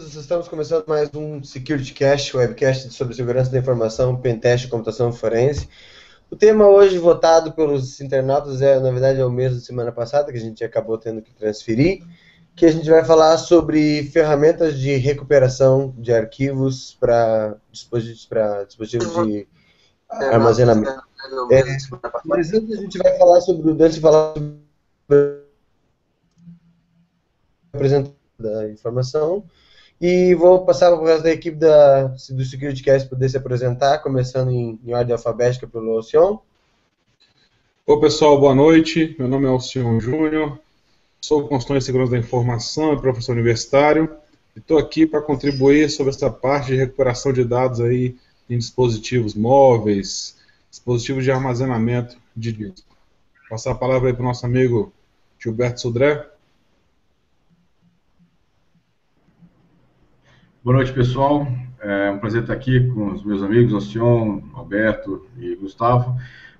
Estamos começando mais um Security Cast, webcast sobre segurança da informação, pentest e computação forense. O tema hoje votado pelos internautas é, na verdade, é o mesmo da semana passada, que a gente acabou tendo que transferir, que a gente vai falar sobre ferramentas de recuperação de arquivos para dispositivos, dispositivos de armazenamento. É, mas antes a gente vai falar sobre, antes de falar sobre apresentar da informação, e vou passar para o resto da equipe da, do SecurityCast poder se apresentar, começando em, em ordem alfabética pelo Alcion. Oi pessoal, boa noite. Meu nome é Alcion Júnior, sou consultor em segurança da informação e professor universitário. Estou aqui para contribuir sobre essa parte de recuperação de dados aí em dispositivos móveis, dispositivos de armazenamento de disco. Passar a palavra para o nosso amigo Gilberto Sudré. Boa noite, pessoal. É um prazer estar aqui com os meus amigos, Alcion, Alberto e Gustavo.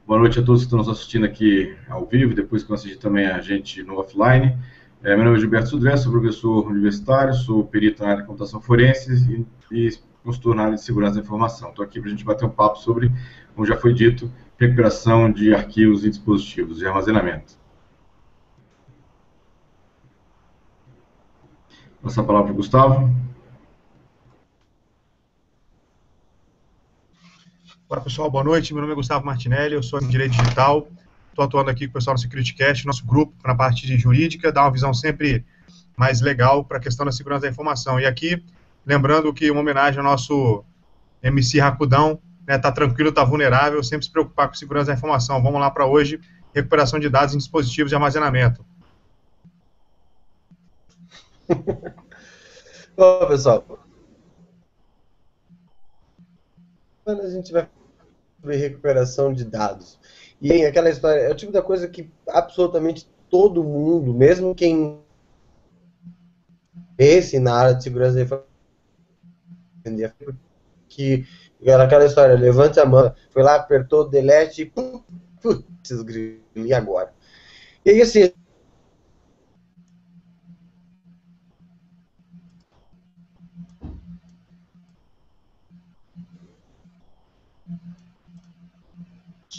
Boa noite a todos que estão nos assistindo aqui ao vivo, depois que vão assistir também a gente no offline. É, meu nome é Gilberto Sudré, sou professor universitário, sou perito na área de computação forense e, e consultor na área de segurança da informação. Estou aqui para a gente bater um papo sobre, como já foi dito, recuperação de arquivos e dispositivos de armazenamento. Passa a palavra para o Gustavo. Olá pessoal, boa noite. Meu nome é Gustavo Martinelli, eu sou em Direito Digital. Estou atuando aqui com o pessoal do SecurityCast, nosso grupo, na parte de jurídica, dá uma visão sempre mais legal para a questão da segurança da informação. E aqui, lembrando que uma homenagem ao nosso MC Racudão, né, tá tranquilo, tá vulnerável, sempre se preocupar com segurança da informação. Vamos lá para hoje, recuperação de dados em dispositivos de armazenamento. Bom, pessoal, a gente vai sobre recuperação de dados. E aquela história, é o tipo da coisa que absolutamente todo mundo, mesmo quem esse na área de segurança da que era aquela história, levante a mão, foi lá, apertou, delete, putz, e agora? E aí, assim,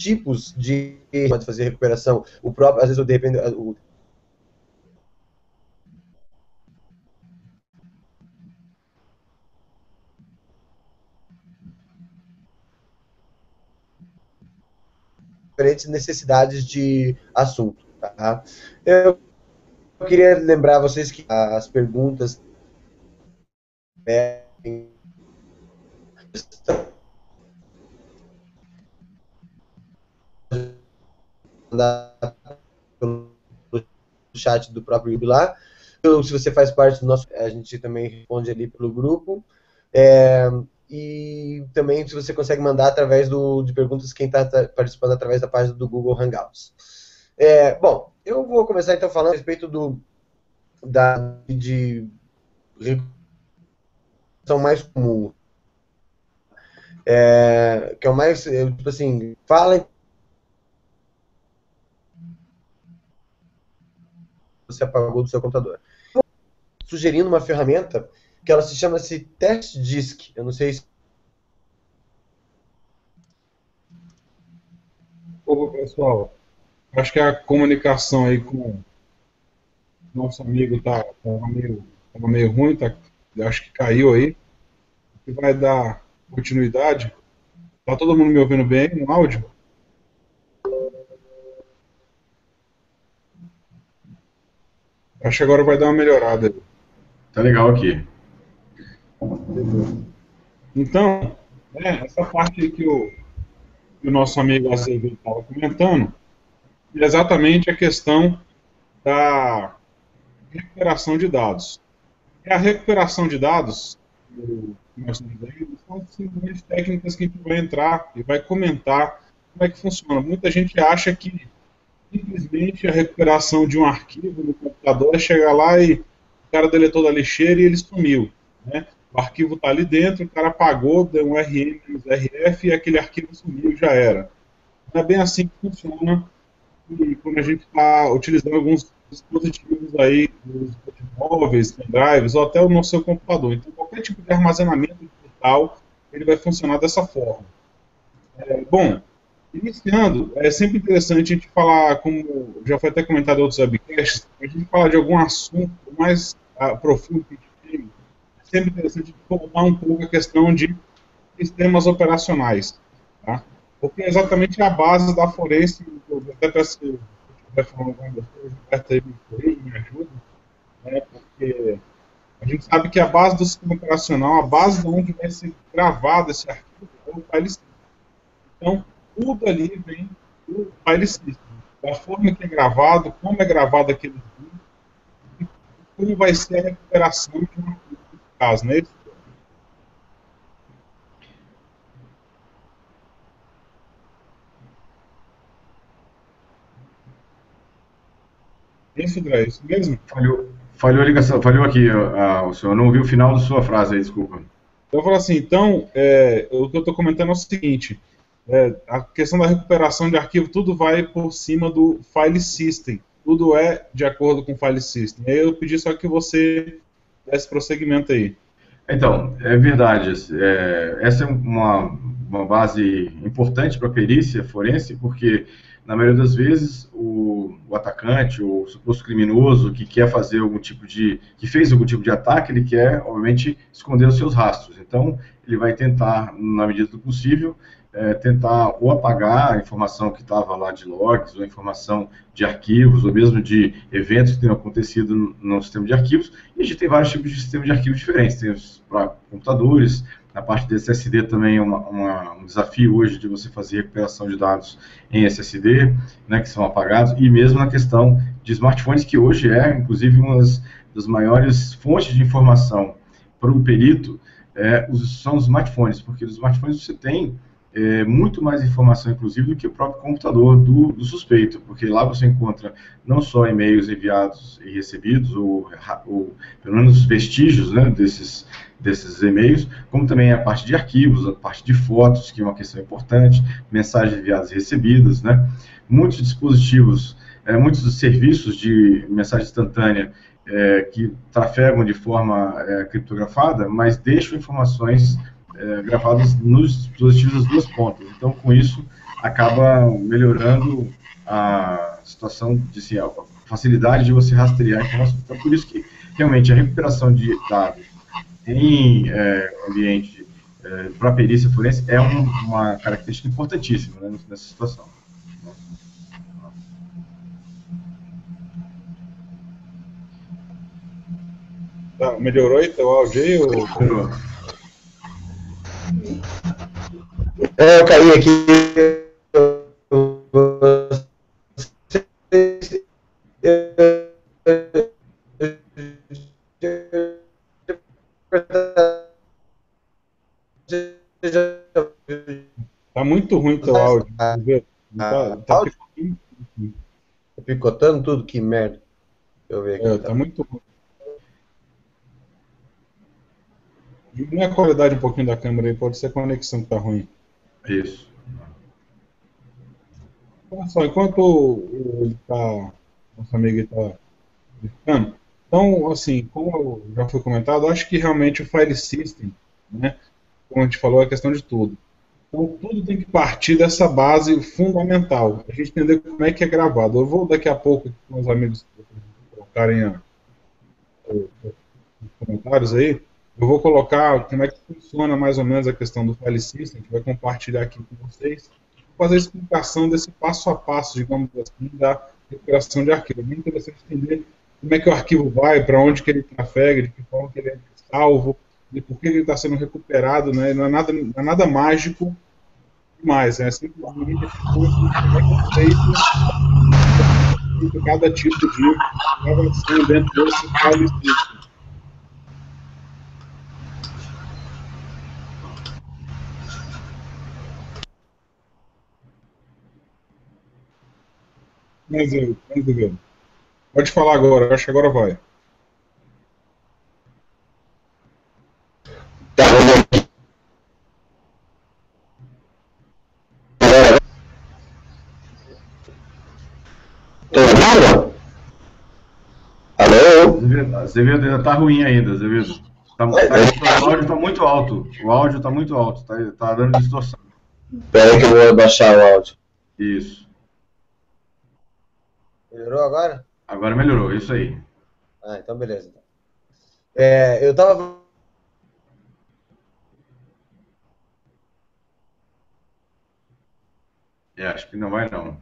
tipos de pode fazer recuperação. O próprio, às vezes, depende o diferentes necessidades de assunto. Tá? Eu queria lembrar vocês que as perguntas mandar pelo chat do próprio YouTube lá. Então, se você faz parte do nosso, a gente também responde ali pelo grupo. É, e também se você consegue mandar através do, de perguntas quem está participando através da página do Google Hangouts. É, bom, eu vou começar então falando a respeito do da de são mais comum, é, que é o mais tipo assim, fala você apagou do seu computador. Sugerindo uma ferramenta que ela se chama-se Test Disk. Eu não sei se. Ô, pessoal, acho que a comunicação aí com nosso amigo tá, tá meio, tá meio ruim, tá, acho que caiu aí. Que vai dar continuidade. Tá todo mundo me ouvindo bem no áudio? Acho que agora vai dar uma melhorada. Tá legal aqui. Então, né, essa parte que o, que o nosso amigo Azevedo estava comentando, é exatamente a questão da recuperação de dados. E a recuperação de dados, que nós estamos vendo, são simplesmente técnicas que a gente vai entrar e vai comentar como é que funciona. Muita gente acha que simplesmente a recuperação de um arquivo no computador é chegar lá e o cara deletou da lixeira e ele sumiu. Né? O arquivo está ali dentro, o cara apagou, deu um RM menos RF e aquele arquivo sumiu já era. Não é bem assim que funciona e quando a gente está utilizando alguns dispositivos aí, dispositivos móveis, pendrives ou até no seu computador. Então, qualquer tipo de armazenamento digital, ele vai funcionar dessa forma. É, bom, iniciando, é sempre interessante a gente falar, como já foi até comentado em outros webcasts, a gente falar de algum assunto mais uh, profundo que a gente tem, é sempre interessante voltar um pouco a questão de sistemas operacionais, tá? porque é exatamente a base da forense, eu até peço que estiver falando alguma coisa, Roberto aí me corrija, me ajuda, né, porque a gente sabe que a base do sistema operacional, a base de onde vai ser gravado esse arquivo, é o file. Então, tudo ali vem do file system. Da forma que é gravado, como é gravado aquele arquivo, e como vai ser a recuperação de um nesse caso, né? Isso, André, isso mesmo? Falhou, falhou a ligação, falhou aqui, uh, o senhor não ouviu o final da sua frase aí, desculpa. Eu falo assim, então, é, o que eu estou comentando é o seguinte, é, a questão da recuperação de arquivo, tudo vai por cima do file system, tudo é de acordo com o file system. Aí eu pedi só que você desse prosseguimento aí. Então, é verdade, é, essa é uma, uma base importante para a perícia forense, porque na maioria das vezes, o, o, atacante, o suposto criminoso que quer fazer algum tipo de, que fez algum tipo de ataque, ele quer, obviamente, esconder os seus rastros. Então, ele vai tentar, na medida do possível, é, tentar ou apagar a informação que estava lá de logs, ou informação de arquivos, ou mesmo de eventos que tenham acontecido no, no sistema de arquivos. E a gente tem vários tipos de sistemas de arquivos diferentes. Tem para computadores, na parte de SSD também é uma, uma, um desafio hoje de você fazer recuperação de dados em SSD, né, que são apagados, e mesmo na questão de smartphones, que hoje é, inclusive, uma das, das maiores fontes de informação para o perito, é, os, são os smartphones, porque os smartphones você tem é, muito mais informação, inclusive, do que o próprio computador do, do suspeito, porque lá você encontra não só e-mails enviados e recebidos, ou, ou pelo menos vestígios né, desses, desses e-mails, como também a parte de arquivos, a parte de fotos, que é uma questão importante, mensagens enviadas e recebidas, né? Muitos dispositivos, é, muitos serviços de mensagem instantânea é, que trafegam de forma é, criptografada, mas deixam informações é, gravadas nos dispositivos das duas pontas. Então, com isso, acaba melhorando a situação de assim, a facilidade de você rastrear a informação. Então, por isso que realmente a recuperação de dados em é, ambiente é, para perícia forense é um, uma característica importantíssima né, nessa situação. Tá, melhorou aí teu áudio aí? Ou... Melhorou. É, eu caí aqui. Tá muito ruim teu áudio. Tá, tá, tá picotando tudo, que merda. Deixa eu ver aqui. É, tá, tá muito ruim. Diminui a qualidade um pouquinho da câmera aí, pode ser a conexão que tá ruim. Isso. Olha só, enquanto ele tá, nosso amigo está explicando, então, assim, como já foi comentado, acho que realmente o file system, né, como a gente falou, é questão de tudo. Então, tudo tem que partir dessa base fundamental, a gente entender como é que é gravado. Eu vou daqui a pouco, com os amigos colocarem os comentários aí, eu vou colocar como é que funciona mais ou menos a questão do file system, que vai compartilhar aqui com vocês, vou fazer a explicação desse passo a passo, digamos assim, da recuperação de arquivo. É muito interessante entender como é que o arquivo vai, para onde que ele trafega, de que forma que ele é salvo, de por que ele está sendo recuperado, né? não, é nada, não é nada mágico demais, é simplesmente como é que é feito cada tipo de gravação dentro desse file system. Mas eu, mas eu. Pode falar agora, acho que agora vai. Tá, Tô ouvindo? Alô? Azevedo ainda tá ruim ainda, Azevedo. Tá, tá, o áudio tá muito alto. O áudio tá muito alto, tá, tá dando distorção. Espera que eu vou abaixar o áudio. Isso. Melhorou agora? Agora melhorou, isso aí. Ah, então beleza. É, eu tava É, acho que não vai não.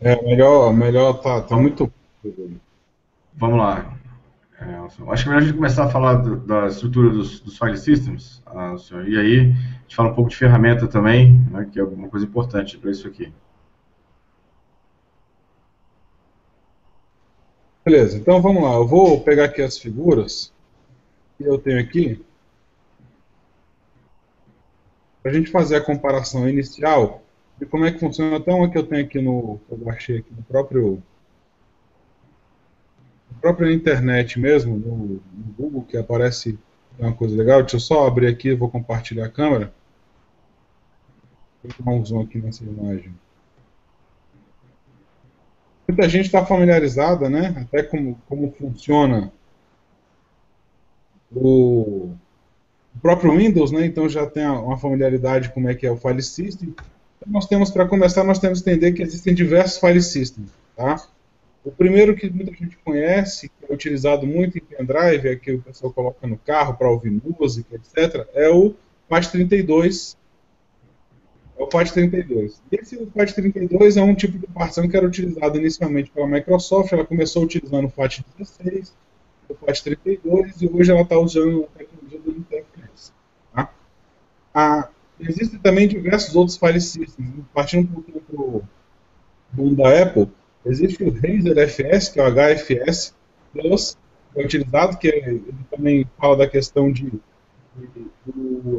É, melhor, melhor tá, tá muito. Vamos lá. É, acho que é melhor a gente começar a falar do, da estrutura dos, dos file systems, ah, senhor, e aí a gente fala um pouco de ferramenta também, né, que é uma coisa importante para isso aqui. Beleza, então vamos lá. Eu vou pegar aqui as figuras que eu tenho aqui. Para a gente fazer a comparação inicial de como é que funciona. Até uma que eu tenho aqui no. Eu baixei aqui no próprio. Na própria internet mesmo, no, no Google, que aparece uma coisa legal. Deixa eu só abrir aqui vou compartilhar a câmera. Vou dar um zoom aqui nessa imagem. Muita gente está familiarizada, né? Até como, como funciona o, o próprio Windows, né? Então já tem uma familiaridade como é que é o file system. Então, nós temos, para começar, nós temos que entender que existem diversos file systems, tá? O primeiro que muita gente conhece, que é utilizado muito em pendrive, é que o pessoal coloca no carro para ouvir música, etc., é o FAT32, é o FAT32. Esse FAT32 é um tipo de partição que era utilizado inicialmente pela Microsoft, ela começou utilizando o FAT16, o FAT32, e hoje ela está usando a tecnologia do Interface. Tá? Ah, existem também diversos outros file systems, partindo um pouquinho para o mundo da Apple, existe o Razer FS, que é o HFS Plus, que é utilizado, que é, ele também fala da questão de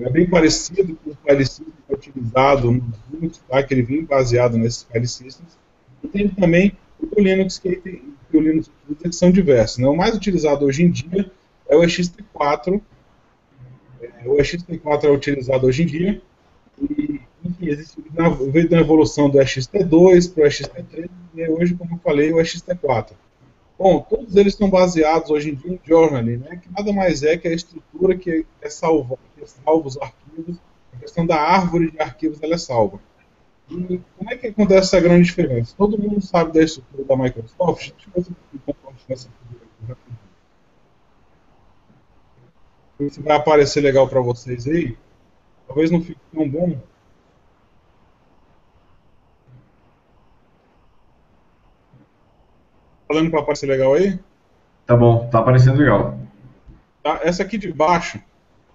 é bem parecido com o file system utilizado no Linux, tá? que ele vem baseado nesses file systems. E tem também o Linux, que, tem, que o Linux que são diversos. Né? O mais utilizado hoje em dia é o EXT4. É, o EXT4 é utilizado hoje em dia. E, enfim, existe, veio da evolução do EXT2 para o EXT3, e hoje, como eu falei, o EXT4. Bom, todos eles estão baseados hoje em dia em journaling, né, que nada mais é que a estrutura que é salva, que é salva os arquivos, a questão da árvore de arquivos ela é salva. E como é que acontece essa grande diferença? Todo mundo sabe da estrutura da Microsoft, deixa eu ver se eu essa figura aqui rapidinho. Se vai aparecer legal para vocês aí, talvez não fique tão bom, falando para aparecer legal aí? Tá bom, tá aparecendo legal. Tá, essa aqui de baixo,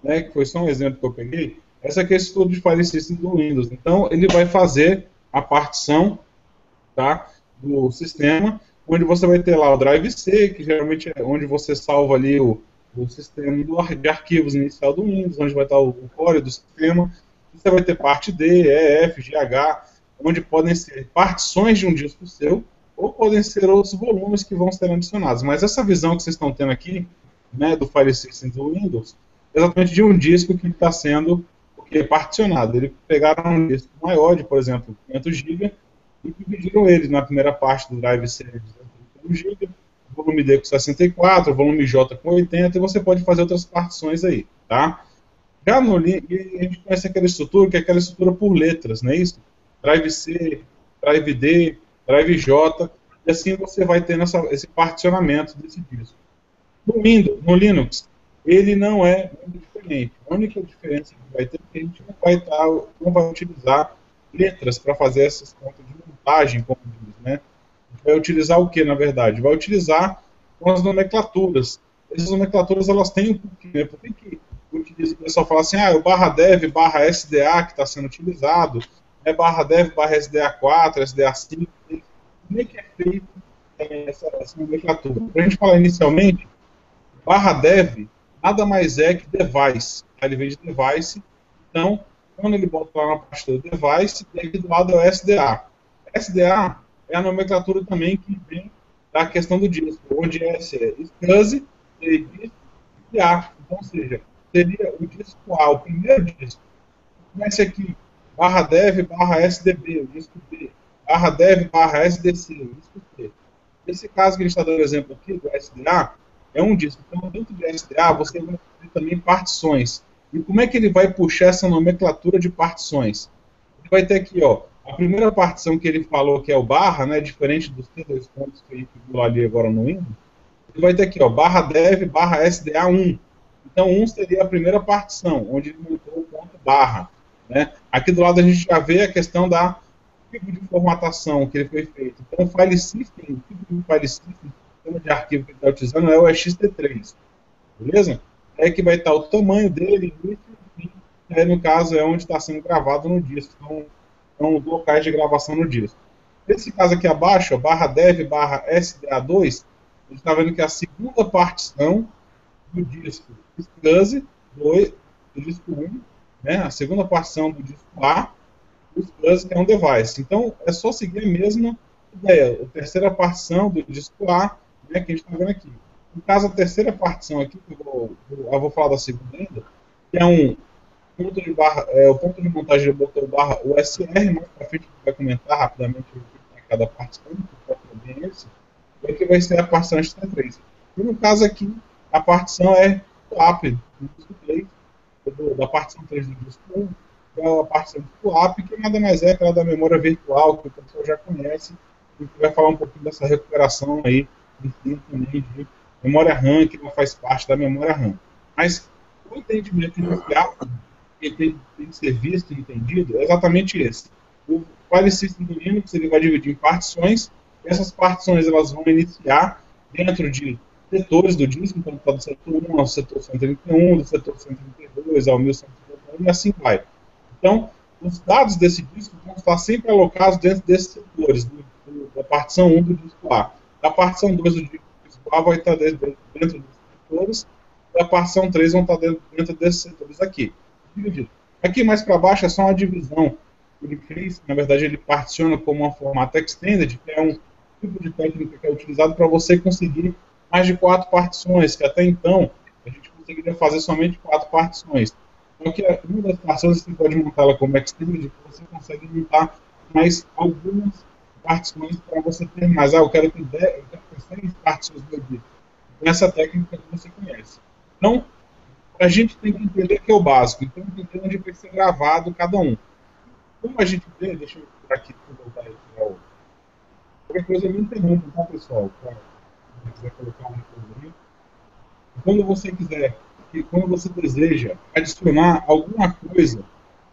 né, que foi só um exemplo que eu peguei, essa aqui é o estudo de file system do Windows. Então, ele vai fazer a partição tá, do sistema, onde você vai ter lá o drive C, que geralmente é onde você salva ali o, o sistema do, de arquivos inicial do Windows, onde vai estar o, o core do sistema. Você vai ter parte D, E, F, G, H, onde podem ser partições de um disco seu, ou podem ser outros volumes que vão ser adicionados. Mas essa visão que vocês estão tendo aqui, né, do file system do Windows, é exatamente de um disco que está sendo é particionado. Eles pegaram um disco maior, de, por exemplo, 500 GB, e dividiram ele na primeira parte do drive C 1 GB, volume D com 64, volume J com 80, e você pode fazer outras partições aí, tá? Já no a gente conhece aquela estrutura, que é aquela estrutura por letras, não é isso? Drive C, Drive D, Drive J, e assim você vai tendo esse particionamento desse disco. No Windows, no Linux, ele não é diferente. A única diferença que vai ter é que a gente não vai, tá, não vai utilizar letras para fazer essas contas de montagem, como diz, né? Vai utilizar o que, na verdade? Vai utilizar as nomenclaturas. Essas nomenclaturas, elas têm um porquê, né? Por que, que o pessoal fala assim, ah, o barra dev, barra SDA que está sendo utilizado, é barra dev, barra SDA4, SDA5, como é que é feito é, essa, essa nomenclatura? Para a gente falar inicialmente, barra dev nada mais é que device. Ele vem de device, então, quando ele bota lá na pasta do device, e aqui do lado é o SDA. SDA é a nomenclatura também que vem da questão do disco, onde S é SCSI, disco e A. Então, ou seja, seria o disco A, o primeiro disco. Comece aqui, barra dev, barra SDB, o disco B barra dev barra SDC, isso Esse caso que a gente está dando exemplo aqui, do SDA, é um disco. Então, dentro do SDA, você vai ter também partições. E como é que ele vai puxar essa nomenclatura de partições? Ele vai ter aqui, ó, a primeira partição que ele falou que é o barra, né, diferente dos dois pontos que a gente viu ali agora no Windows, ele vai ter aqui, ó, barra dev, barra SDA1. Então, 1 seria a primeira partição, onde ele montou o ponto barra. Né? Aqui do lado a gente já vê a questão da tipo de formatação que ele foi feito. Então, o file system, o tipo de file system, sistema de arquivo que ele está utilizando é o ext3. Beleza? É que vai estar o tamanho dele, e aí, no caso é onde está sendo gravado no disco. Então, são os locais de gravação no disco. Nesse caso aqui abaixo, barra dev barra SDA2, a gente está vendo que é a segunda partição do disco SCSI 2, do disco 1, né, a segunda partição do disco A, o SCSI é um device. Então, é só seguir a mesma ideia. A terceira partição do disco A, né, que a gente está vendo aqui. No caso, a terceira partição aqui, que eu vou, eu vou falar da segunda ainda, que é um ponto de barra, é, o ponto de montagem do botão barra USR, mais para frente vai comentar rapidamente que é cada partição, que é bem esse, e aqui vai ser a partição ST3. E no caso aqui, a partição é app do disco 3, da partição 3 do disco 1, que é a partição app, que nada mais é aquela da memória virtual, que o pessoal já conhece, e que vai falar um pouquinho dessa recuperação aí, de memória RAM, que não faz parte da memória RAM. Mas o entendimento inicial que tem, tem que ser visto e entendido é exatamente esse. O file system do Linux ele vai dividir em partições, e essas partições elas vão iniciar dentro de setores do disco, então está do setor 1 ao setor 131, do setor 132 ao 1151 e assim vai. Então, os dados desse disco vão estar sempre alocados dentro desses setores, do, do, da partição 1 do disco A. Da partição 2 do disco A vai estar dentro, dos setores, e a partição 3 vão estar dentro, desses setores aqui. Dividido. Aqui mais para baixo é só uma divisão que ele fez, na verdade ele particiona como uma formato extended, que é um tipo de técnica que é utilizado para você conseguir mais de quatro partições, que até então a gente conseguiria fazer somente quatro partições. Então, que uma das partições você pode montá-la como extended, você consegue montar mais algumas partições para você ter mais. Ah, eu quero ter, 10, eu quero ter 100 partições do dia. Essa técnica que você conhece. Então, a gente tem que entender que é o básico. Então, entender onde vai ser gravado cada um. Como a gente vê, deixa eu aqui voltar aqui para o. Qualquer coisa me interrompa, tá, pessoal? Pra quiser colocar um aí. Quando você quiser, e quando você deseja adicionar alguma coisa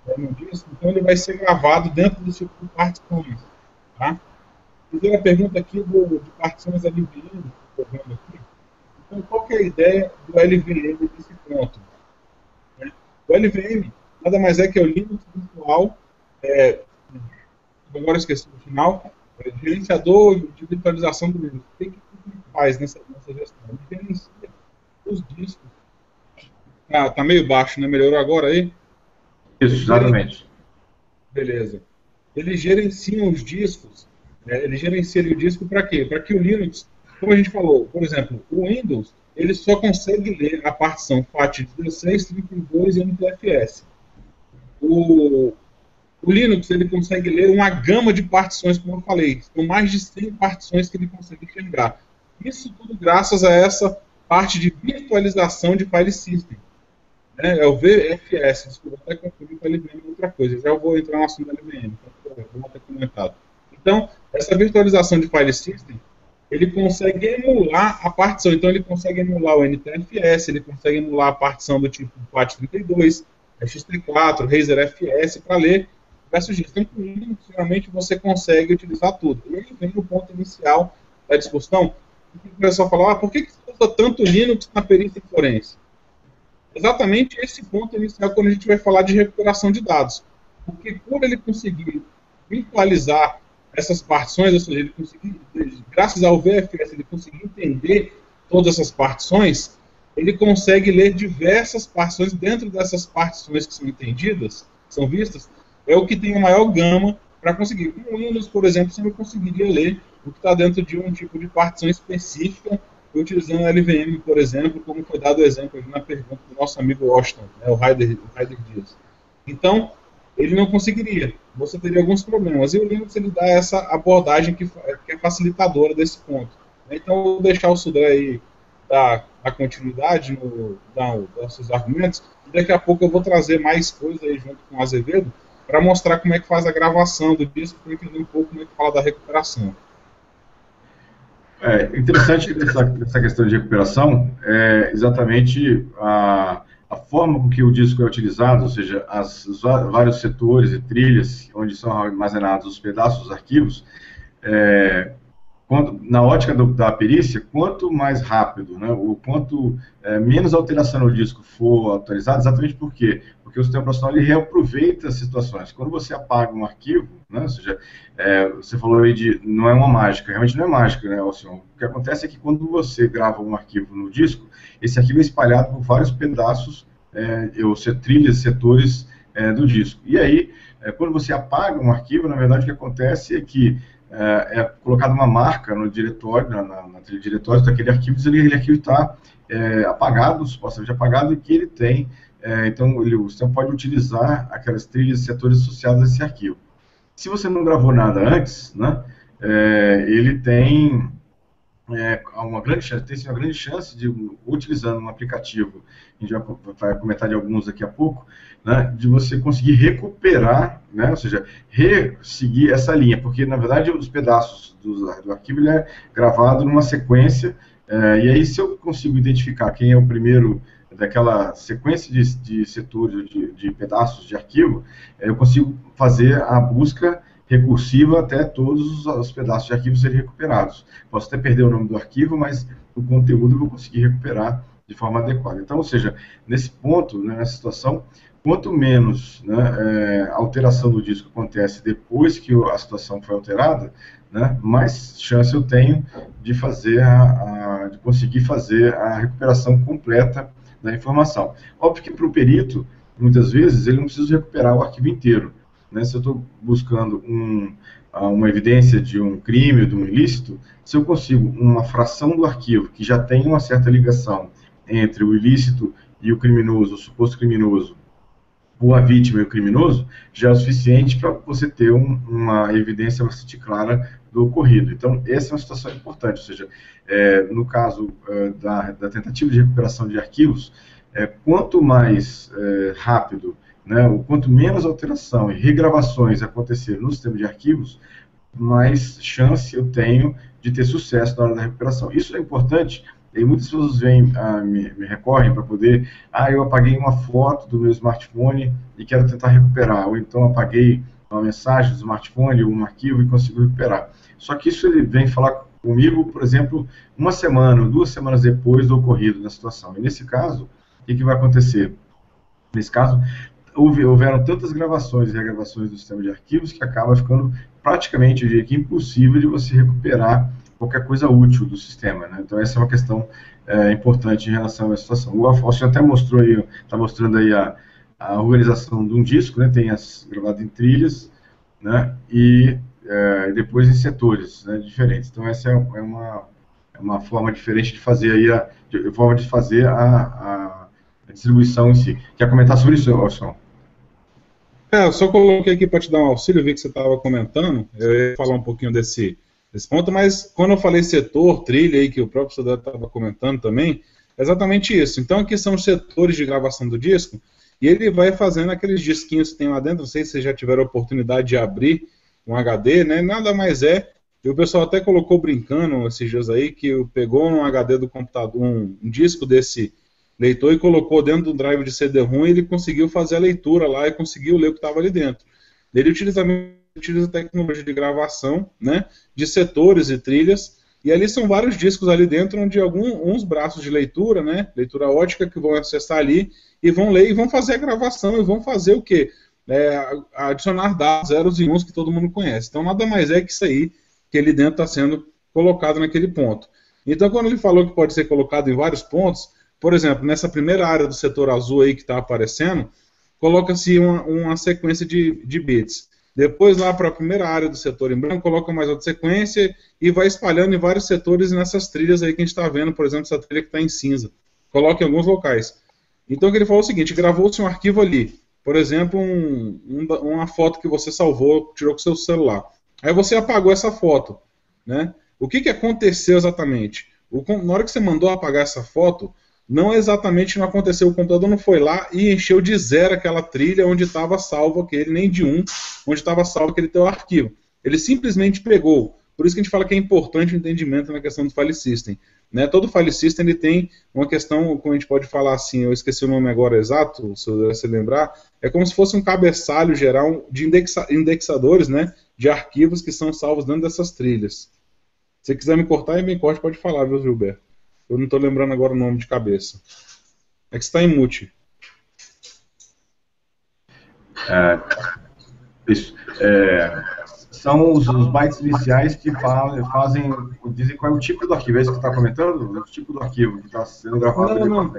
né, no disco, então ele vai ser gravado dentro do tipo de partições. Tá? Fiz a pergunta aqui do, de partições LVM, que estou vendo aqui. Então, qual é a ideia do LVM nesse ponto? Né? O LVM nada mais é que é o Linux virtual, é, agora esqueci o final, é, gerenciador de virtualização do Linux. O que, que faz nessa, nessa gestão? Ele gerencia os discos. Ah, tá meio baixo, né? Melhorou agora aí? Isso, exatamente. Beleza. Ele gerencia os discos. Né? Ele gerencia o disco para quê? Para que o Linux, como a gente falou, por exemplo, o Windows, ele só consegue ler a partição FAT 16, 32 e MTFS. O, o Linux ele consegue ler uma gama de partições, como eu falei, com mais de 100 partições que ele consegue enxergar. Isso tudo graças a essa parte de virtualização de file system. Né? É o VFS, desculpa, até confundir com a LVM outra coisa. Já vou entrar no assunto da LVM, então, vou ter comentado. Então, essa virtualização de file system, ele consegue emular a partição. Então, ele consegue emular o NTFS, ele consegue emular a partição do tipo FAT32, XT4, Razer FS, para ler diversos discos. Então, com Linux, geralmente, você consegue utilizar tudo. E aí vem o ponto inicial da discussão, o pessoal fala, ah, por que, que você usa tanto Linux na perícia forense? Exatamente esse ponto inicial quando a gente vai falar de recuperação de dados. Porque por ele conseguir virtualizar essas partições, ou seja, ele conseguir, graças ao VFS, ele conseguir entender todas essas partições, ele consegue ler diversas partições dentro dessas partições que são entendidas, são vistas, é o que tem a maior gama para conseguir. Com Windows, por exemplo, você não conseguiria ler o que está dentro de um tipo de partição específica, utilizando a LVM, por exemplo, como foi dado o exemplo na pergunta do nosso amigo Washington, né, o Ryder Dias. Então, ele não conseguiria. Você teria alguns problemas. E o Linux ele dá essa abordagem que, que é facilitadora desse ponto. Então, eu vou deixar o Sudré aí dar continuidade no, dar seus argumentos. E daqui a pouco eu vou trazer mais coisas aí junto com o Azevedo para mostrar como é que faz a gravação do disco, para entender um pouco como é que fala da recuperação. É interessante essa, essa questão de recuperação é exatamente a, a forma com que o disco é utilizado, ou seja, as, os vários setores e trilhas onde são armazenados os pedaços dos arquivos, é, quando, na ótica do, da perícia, quanto mais rápido, né, o quanto é, menos alteração no disco for atualizado, exatamente por quê? Porque o sistema operacional ele reaproveita as situações. Quando você apaga um arquivo, né, ou seja, é, você falou aí de não é uma mágica, realmente não é mágica, né, Alcion? O que acontece é que quando você grava um arquivo no disco, esse arquivo é espalhado por vários pedaços, é, ou seja, trilhas, setores é, do disco. E aí, é, quando você apaga um arquivo, na verdade o que acontece é que é, é colocada uma marca no diretório, na, na, na diretórios daquele arquivo, que aquele arquivo está é, apagado, supostamente apagado, e que ele tem, é, então ele, sistema pode utilizar aquelas trilhas e setores associados a esse arquivo. Se você não gravou nada antes, né, é, ele tem é, uma grande chance, tem uma grande chance de, utilizando um aplicativo, a gente vai, comentar de alguns daqui a pouco, né, de você conseguir recuperar, né, ou seja, resseguir essa linha, porque na verdade os pedaços do, do arquivo ele é gravado numa sequência, é, e aí se eu consigo identificar quem é o primeiro daquela sequência de, de setores, de, de pedaços de arquivo, é, eu consigo fazer a busca recursiva até todos os pedaços de arquivo serem recuperados. Posso até perder o nome do arquivo, mas o conteúdo eu vou conseguir recuperar de forma adequada. Então, ou seja, nesse ponto, né, nessa situação, quanto menos né, é, alteração do disco acontece depois que a situação foi alterada, né, mais chance eu tenho de fazer a, a, de conseguir fazer a recuperação completa da informação. Óbvio que para o perito, muitas vezes, ele não precisa recuperar o arquivo inteiro. Né? Se eu estou buscando um, uma evidência de um crime de um ilícito, se eu consigo uma fração do arquivo que já tem uma certa ligação entre o ilícito e o criminoso, o suposto criminoso, ou a vítima e o criminoso, já é o suficiente para você ter um, uma evidência bastante clara do ocorrido. Então, essa é uma situação importante, ou seja, é, no caso é, da, da, tentativa de recuperação de arquivos, é, quanto mais é, rápido né, o quanto menos alteração e regravações acontecer no sistema de arquivos, mais chance eu tenho de ter sucesso na hora da recuperação. Isso é importante, e muitas pessoas vêm, ah, me, me, recorrem para poder, ah, eu apaguei uma foto do meu smartphone e quero tentar recuperar, ou então apaguei uma mensagem do smartphone, um arquivo e consigo recuperar. Só que isso ele vem falar comigo, por exemplo, uma semana ou duas semanas depois do ocorrido da situação. E nesse caso, o que, que vai acontecer? Nesse caso, houve, houveram tantas gravações e regravações do sistema de arquivos que acaba ficando praticamente, eu diria que impossível de você recuperar qualquer coisa útil do sistema. Né? Então essa é uma questão é, importante em relação à situação. O Afonso até mostrou aí, está mostrando aí a, a, organização de um disco, né? tem as gravado em trilhas, né? E é, depois em setores né? diferentes. Então essa é, é uma, é uma forma diferente de fazer aí a de, forma de fazer a, a, a distribuição em si. Quer comentar sobre isso, Orson? É, eu só coloquei aqui para te dar um auxílio, vi que você estava comentando, eu ia falar um pouquinho desse, desse ponto, mas quando eu falei setor, trilha aí, que o próprio Sodré estava comentando também, é exatamente isso. Então aqui são os setores de gravação do disco, e ele vai fazendo aqueles disquinhos que tem lá dentro, não sei se vocês já tiveram a oportunidade de abrir um HD, né? Nada mais é, e o pessoal até colocou brincando esses dias aí, que pegou um HD do computador, um, um disco desse leitor e colocou dentro do drive de CD-ROM e ele conseguiu fazer a leitura lá e conseguiu ler o que estava ali dentro. Ele utiliza, utiliza tecnologia de gravação, né, de setores e trilhas, e ali são vários discos ali dentro, onde alguns braços de leitura, né, leitura ótica, que vão acessar ali e vão ler e vão fazer a gravação e vão fazer o quê? É, adicionar dados zeros e uns que todo mundo conhece. Então nada mais é que isso aí que ali dentro está sendo colocado naquele ponto. Então quando ele falou que pode ser colocado em vários pontos, por exemplo, nessa primeira área do setor azul aí que está aparecendo, coloca-se uma, uma, sequência de, de bits. Depois, lá para a primeira área do setor em branco, coloca mais outra sequência e vai espalhando em vários setores nessas trilhas aí que a gente está vendo, por exemplo, essa trilha que está em cinza. Coloca em alguns locais. Então, ele falou é o seguinte: gravou-se um arquivo ali, por exemplo, um, um, uma foto que você salvou, tirou com seu celular. Aí você apagou essa foto, né? O que, que aconteceu exatamente? O, na hora que você mandou apagar essa foto, não exatamente não aconteceu, o computador não foi lá e encheu de zero aquela trilha onde estava salvo aquele, nem de um, onde estava salvo aquele teu arquivo. Ele simplesmente pegou. Por isso que a gente fala que é importante o entendimento na questão do file system. Né? Todo file system ele tem uma questão, como a gente pode falar assim, eu esqueci o nome agora exato, se você lembrar, é como se fosse um cabeçalho geral de indexa, indexadores né, de arquivos que são salvos dentro dessas trilhas. Se quiser me cortar, me corte, pode falar, viu, Gilberto? Eu não estou lembrando agora o nome de cabeça. É que está em mute. É, isso, é, são os, os, bytes iniciais que fa fazem, dizem qual é o tipo do arquivo. É isso que você está comentando? É o tipo do arquivo que está sendo gravado não, não.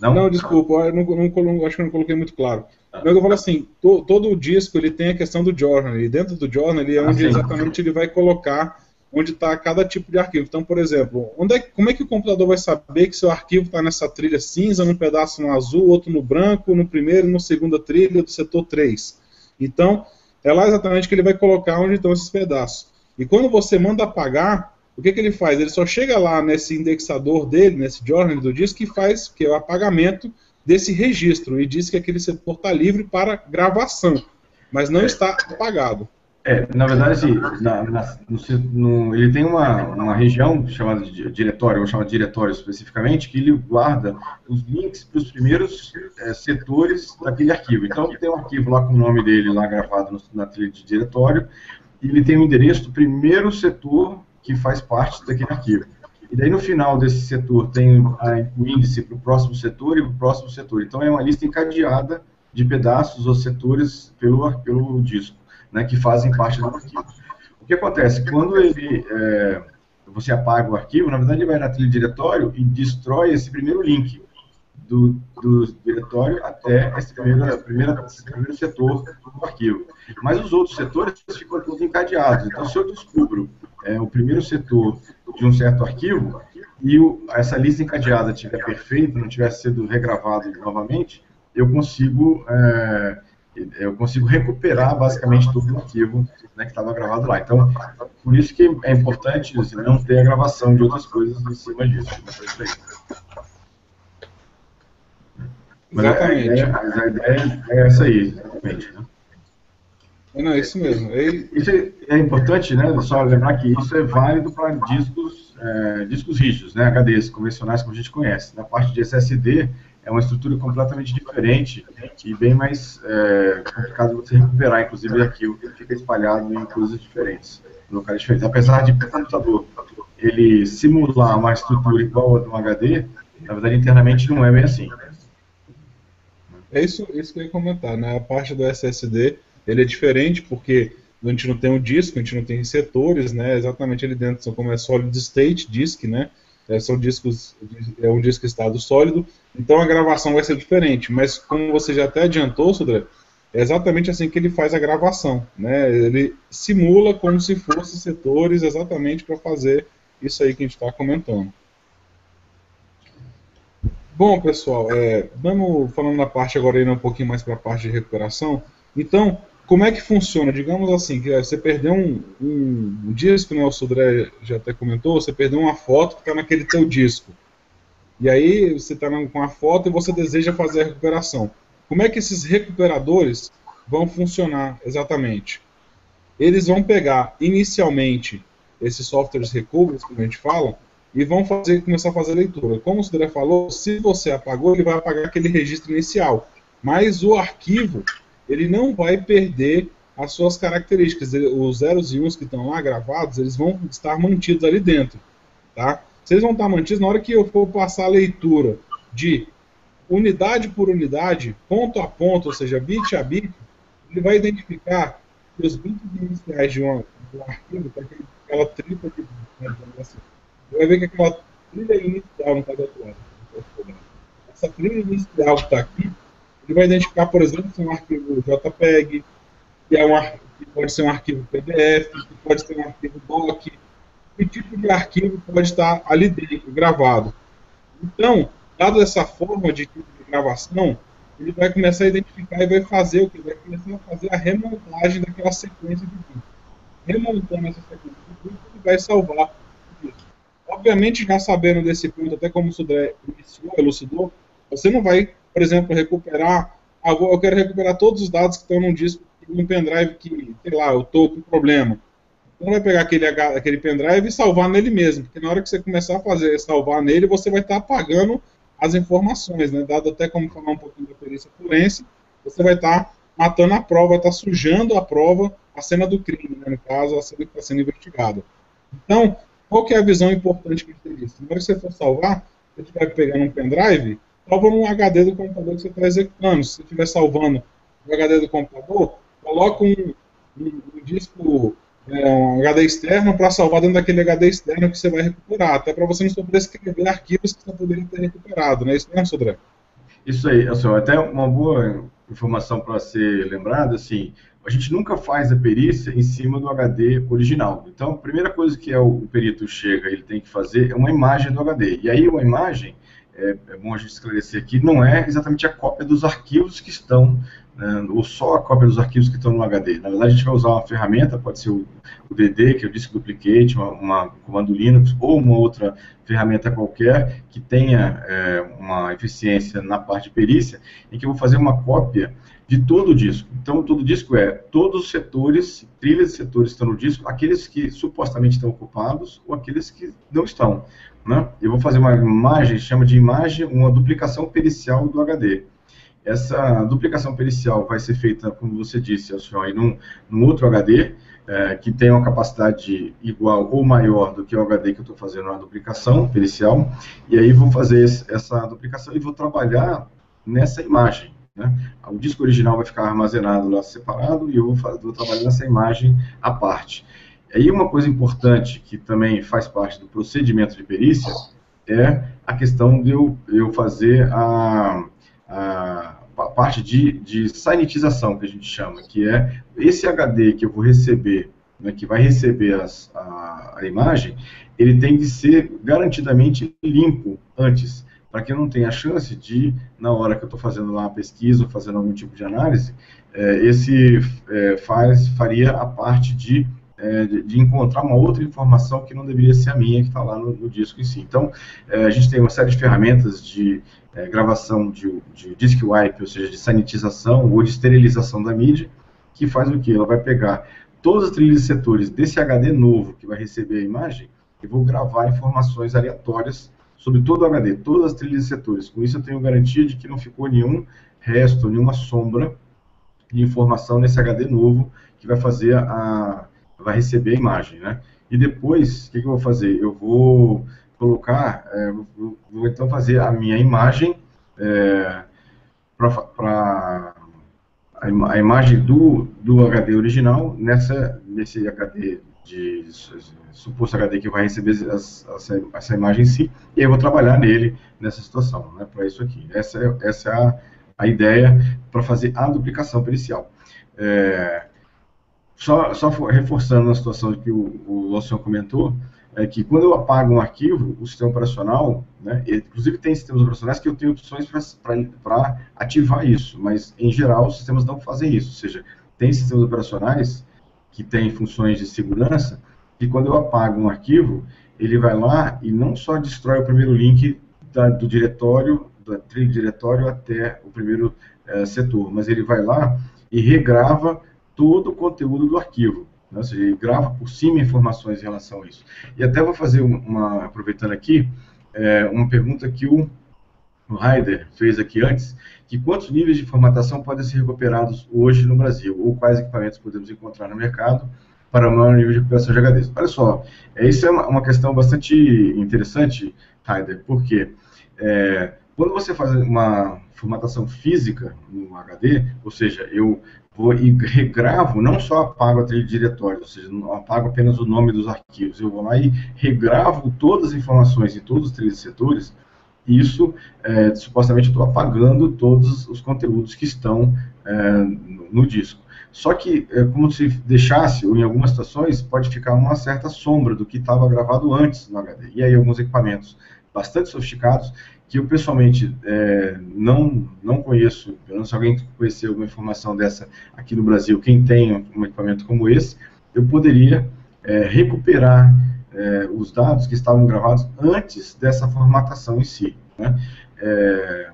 não, não? desculpa, eu não, não, acho que eu não coloquei muito claro. Ah. Mas eu falo assim, to, todo o disco ele tem a questão do journal, e dentro do journal ele é onde ah, exatamente ele vai colocar onde está cada tipo de arquivo. Então, por exemplo, onde é, como é que o computador vai saber que seu arquivo está nessa trilha cinza, num pedaço no azul, outro no branco, no primeiro e no segunda trilha do setor 3? Então, é lá exatamente que ele vai colocar onde estão esses pedaços. E quando você manda apagar, o que, que ele faz? Ele só chega lá nesse indexador dele, nesse journal do disco, e faz que é o apagamento desse registro e diz que aquele setor está livre para gravação, mas não é. está apagado. É, na verdade, na, na, no, no, ele tem uma, uma região chamada de diretório, ou chama de diretório especificamente, que ele guarda os links para os primeiros é, setores daquele arquivo. Então, tem um arquivo lá com o nome dele lá gravado no, na trilha de diretório, e ele tem o endereço do primeiro setor que faz parte daquele arquivo. E daí, no final desse setor, tem a, o índice para o próximo setor e para o próximo setor. Então, é uma lista encadeada de pedaços ou setores pelo, pelo disco né, que fazem parte do arquivo. O que acontece? Quando ele, é, você apaga o arquivo, na verdade ele vai na trilha diretório e destrói esse primeiro link do, do diretório até esse primeiro, primeiro, esse primeiro setor do arquivo. Mas os outros setores ficam todos encadeados. Então, se eu descubro é, o primeiro setor de um certo arquivo e o, essa lista encadeada estiver perfeita, não tiver sido regravado novamente, eu consigo é, eu consigo recuperar basicamente todo o arquivo né, que estava gravado lá. Então, por isso que é importante assim, não ter a gravação de outras coisas em cima disso. Mas a ideia, a ideia, é essa aí, exatamente. Né? Não, é isso mesmo. Isso é, é, importante, né? Só lembrar que isso é válido para discos, é, discos rígidos, né? HDs convencionais como a gente conhece. Na parte de SSD, é uma estrutura completamente diferente e bem mais é, complicado você recuperar, inclusive aquilo que fica espalhado em coisas diferentes, locais diferentes. Apesar de o computador ele simular uma estrutura igual a de um HD, na verdade internamente não é bem assim. É isso, isso que eu ia comentar, né? A parte do SSD ele é diferente porque a gente não tem um disco, a gente não tem setores, né? Exatamente ali dentro são como é solid state disk, né? É, são discos, é um disco estado sólido, então a gravação vai ser diferente. Mas como você já até adiantou, Sudré, é exatamente assim que ele faz a gravação. Né? Ele simula como se fossem setores exatamente para fazer isso aí que a gente está comentando. Bom, pessoal, é, vamos falando na parte agora indo um pouquinho mais para a parte de recuperação. Então, como é que funciona? Digamos assim, que você perdeu um, um, um disco, né, o Sudré já até comentou, você perdeu uma foto que está naquele teu disco. E aí você está com a foto e você deseja fazer a recuperação. Como é que esses recuperadores vão funcionar exatamente? Eles vão pegar inicialmente esses softwares recovery, que a gente fala, e vão fazer, começar a fazer a leitura. Como o Sudré falou, se você apagou, ele vai apagar aquele registro inicial. Mas o arquivo ele não vai perder as suas características. Os zeros e uns que estão lá gravados, eles vão estar mantidos ali dentro. Tá? Eles vão estar mantidos, na hora que eu for passar a leitura de unidade por unidade, ponto a ponto, ou seja, bit a bit, ele vai identificar que os bits iniciais de um, de um arquivo, aquela trilha de né, assim, vai ver que aquela trilha inicial não está do outro lado. Essa trilha inicial que está aqui, ele vai identificar, por exemplo, se é um arquivo JPEG, que, é um, que pode ser um arquivo PDF, que pode ser um arquivo DOC, que tipo de arquivo pode estar ali dentro, gravado. Então, dado essa forma de tipo de gravação, ele vai começar a identificar e vai fazer o que? Vai começar a fazer a remontagem daquela sequência de bits. Remontando essa sequência de bits, ele vai salvar isso. Obviamente, já sabendo desse ponto, até como o Sudré iniciou, elucidou, você não vai, por exemplo, recuperar. Ah, eu quero recuperar todos os dados que estão num disco, num pendrive que, sei lá, eu estou com problema. Então vai pegar aquele, aquele pendrive e salvar nele mesmo, porque na hora que você começar a fazer salvar nele, você vai estar apagando as informações, né? Dado até como falar um pouquinho da perícia forense, você vai estar matando a prova, está sujando a prova, a cena do crime, né? no caso, a cena que está sendo investigada. Então, qual que é a visão importante que tem isso? Na hora que você for salvar, você estiver pegando um pendrive, salva no HD do computador que você está executando. Se você estiver salvando no HD do computador, coloca um, um, um disco é, um HD externo para salvar dentro daquele HD externo que você vai recuperar, até para você não sobrescrever arquivos que você poderia ter recuperado, não é isso mesmo, Sodré? Isso aí, assim, até uma boa informação para ser lembrada, assim, a gente nunca faz a perícia em cima do HD original. Então, a primeira coisa que é o, perito chega, ele tem que fazer é uma imagem do HD. E aí, uma imagem, é, é bom a gente esclarecer aqui, não é exatamente a cópia dos arquivos que estão né, ou só a cópia dos arquivos que estão no HD. Na verdade, a gente vai usar uma ferramenta, pode ser o, o DD, que é o Disk Duplicate, uma, uma, comando Linux, ou uma outra ferramenta qualquer que tenha é, uma eficiência na parte de perícia, em que eu vou fazer uma cópia de todo o disco. Então, todo o disco é todos os setores, trilhas de setores estão no disco, aqueles que supostamente estão ocupados ou aqueles que não estão. Né? Eu vou fazer uma imagem, chama de imagem, uma duplicação pericial do HD. Essa duplicação pericial vai ser feita, como você disse, Alcione, num, num outro HD, é, que tem uma capacidade igual ou maior do que o HD que eu estou fazendo na duplicação pericial, e aí vou fazer essa duplicação e vou trabalhar nessa imagem. Né? O disco original vai ficar armazenado lá separado e eu vou, vou trabalhar nessa imagem à parte. Aí uma coisa importante que também faz parte do procedimento de perícia é a questão de eu, eu fazer a, a a parte de, de sanitização, que a gente chama, que é esse HD que eu vou receber, né, que vai receber as, a, a imagem, ele tem que ser garantidamente limpo antes, para que eu não tenha a chance de, na hora que eu estou fazendo lá uma pesquisa ou fazendo algum tipo de análise, é, esse é, faz, faria a parte de, é, de, de, encontrar uma outra informação que não deveria ser a minha, que está lá no, no, disco em si. Então, é, a gente tem uma série de ferramentas de é, gravação de, de disk wipe, ou seja, de sanitização ou de esterilização da mídia, que faz o que? Ela vai pegar todas as trilhas de setores desse HD novo que vai receber a imagem e vou gravar informações aleatórias sobre todo o HD, todas as trilhas de setores. Com isso eu tenho garantia de que não ficou nenhum resto, nenhuma sombra de informação nesse HD novo que vai fazer a vai receber a imagem, né? E depois, o que, que eu vou fazer? Eu vou colocar, é, vou, então fazer a minha imagem é, para a, a, imagem do, do HD original nessa, nesse HD de suposto HD que vai receber essa, imagem em si, e eu vou trabalhar nele nessa situação, né, para isso aqui. Essa é, essa é a, a ideia para fazer a duplicação pericial. É, só, só reforçando a situação que o, o comentou, é que quando eu apago um arquivo, o sistema operacional, né, inclusive tem sistemas operacionais que eu tenho opções para ativar isso, mas em geral os sistemas não fazem isso, ou seja, tem sistemas operacionais que têm funções de segurança que quando eu apago um arquivo, ele vai lá e não só destrói o primeiro link da, do diretório, da trilha diretório até o primeiro é, setor, mas ele vai lá e regrava todo o conteúdo do arquivo. Né? Ou seja, ele grava por cima informações em relação a isso. E até vou fazer uma, aproveitando aqui, é, uma pergunta que o, o Heider fez aqui antes, que quantos níveis de formatação podem ser recuperados hoje no Brasil, ou quais equipamentos podemos encontrar no mercado para o maior nível de recuperação de HDs. Olha só, é, isso é uma, uma questão bastante interessante, Heider, porque é, quando você faz uma formatação física no HD, ou seja, eu vou e regravo, não só apago a trilha de diretório, ou seja, não apago apenas o nome dos arquivos, eu vou lá e regravo todas as informações em todos os três setores, isso, é, supostamente, estou apagando todos os conteúdos que estão é, no disco. Só que, é, como se deixasse, ou em algumas situações, pode ficar uma certa sombra do que estava gravado antes no HD. E aí, alguns equipamentos bastante sofisticados, que eu pessoalmente é, não, não conheço, pelo menos se alguém conhecer alguma informação dessa aqui no Brasil, quem tem um equipamento como esse, eu poderia é, recuperar é, os dados que estavam gravados antes dessa formatação em si. Né? É,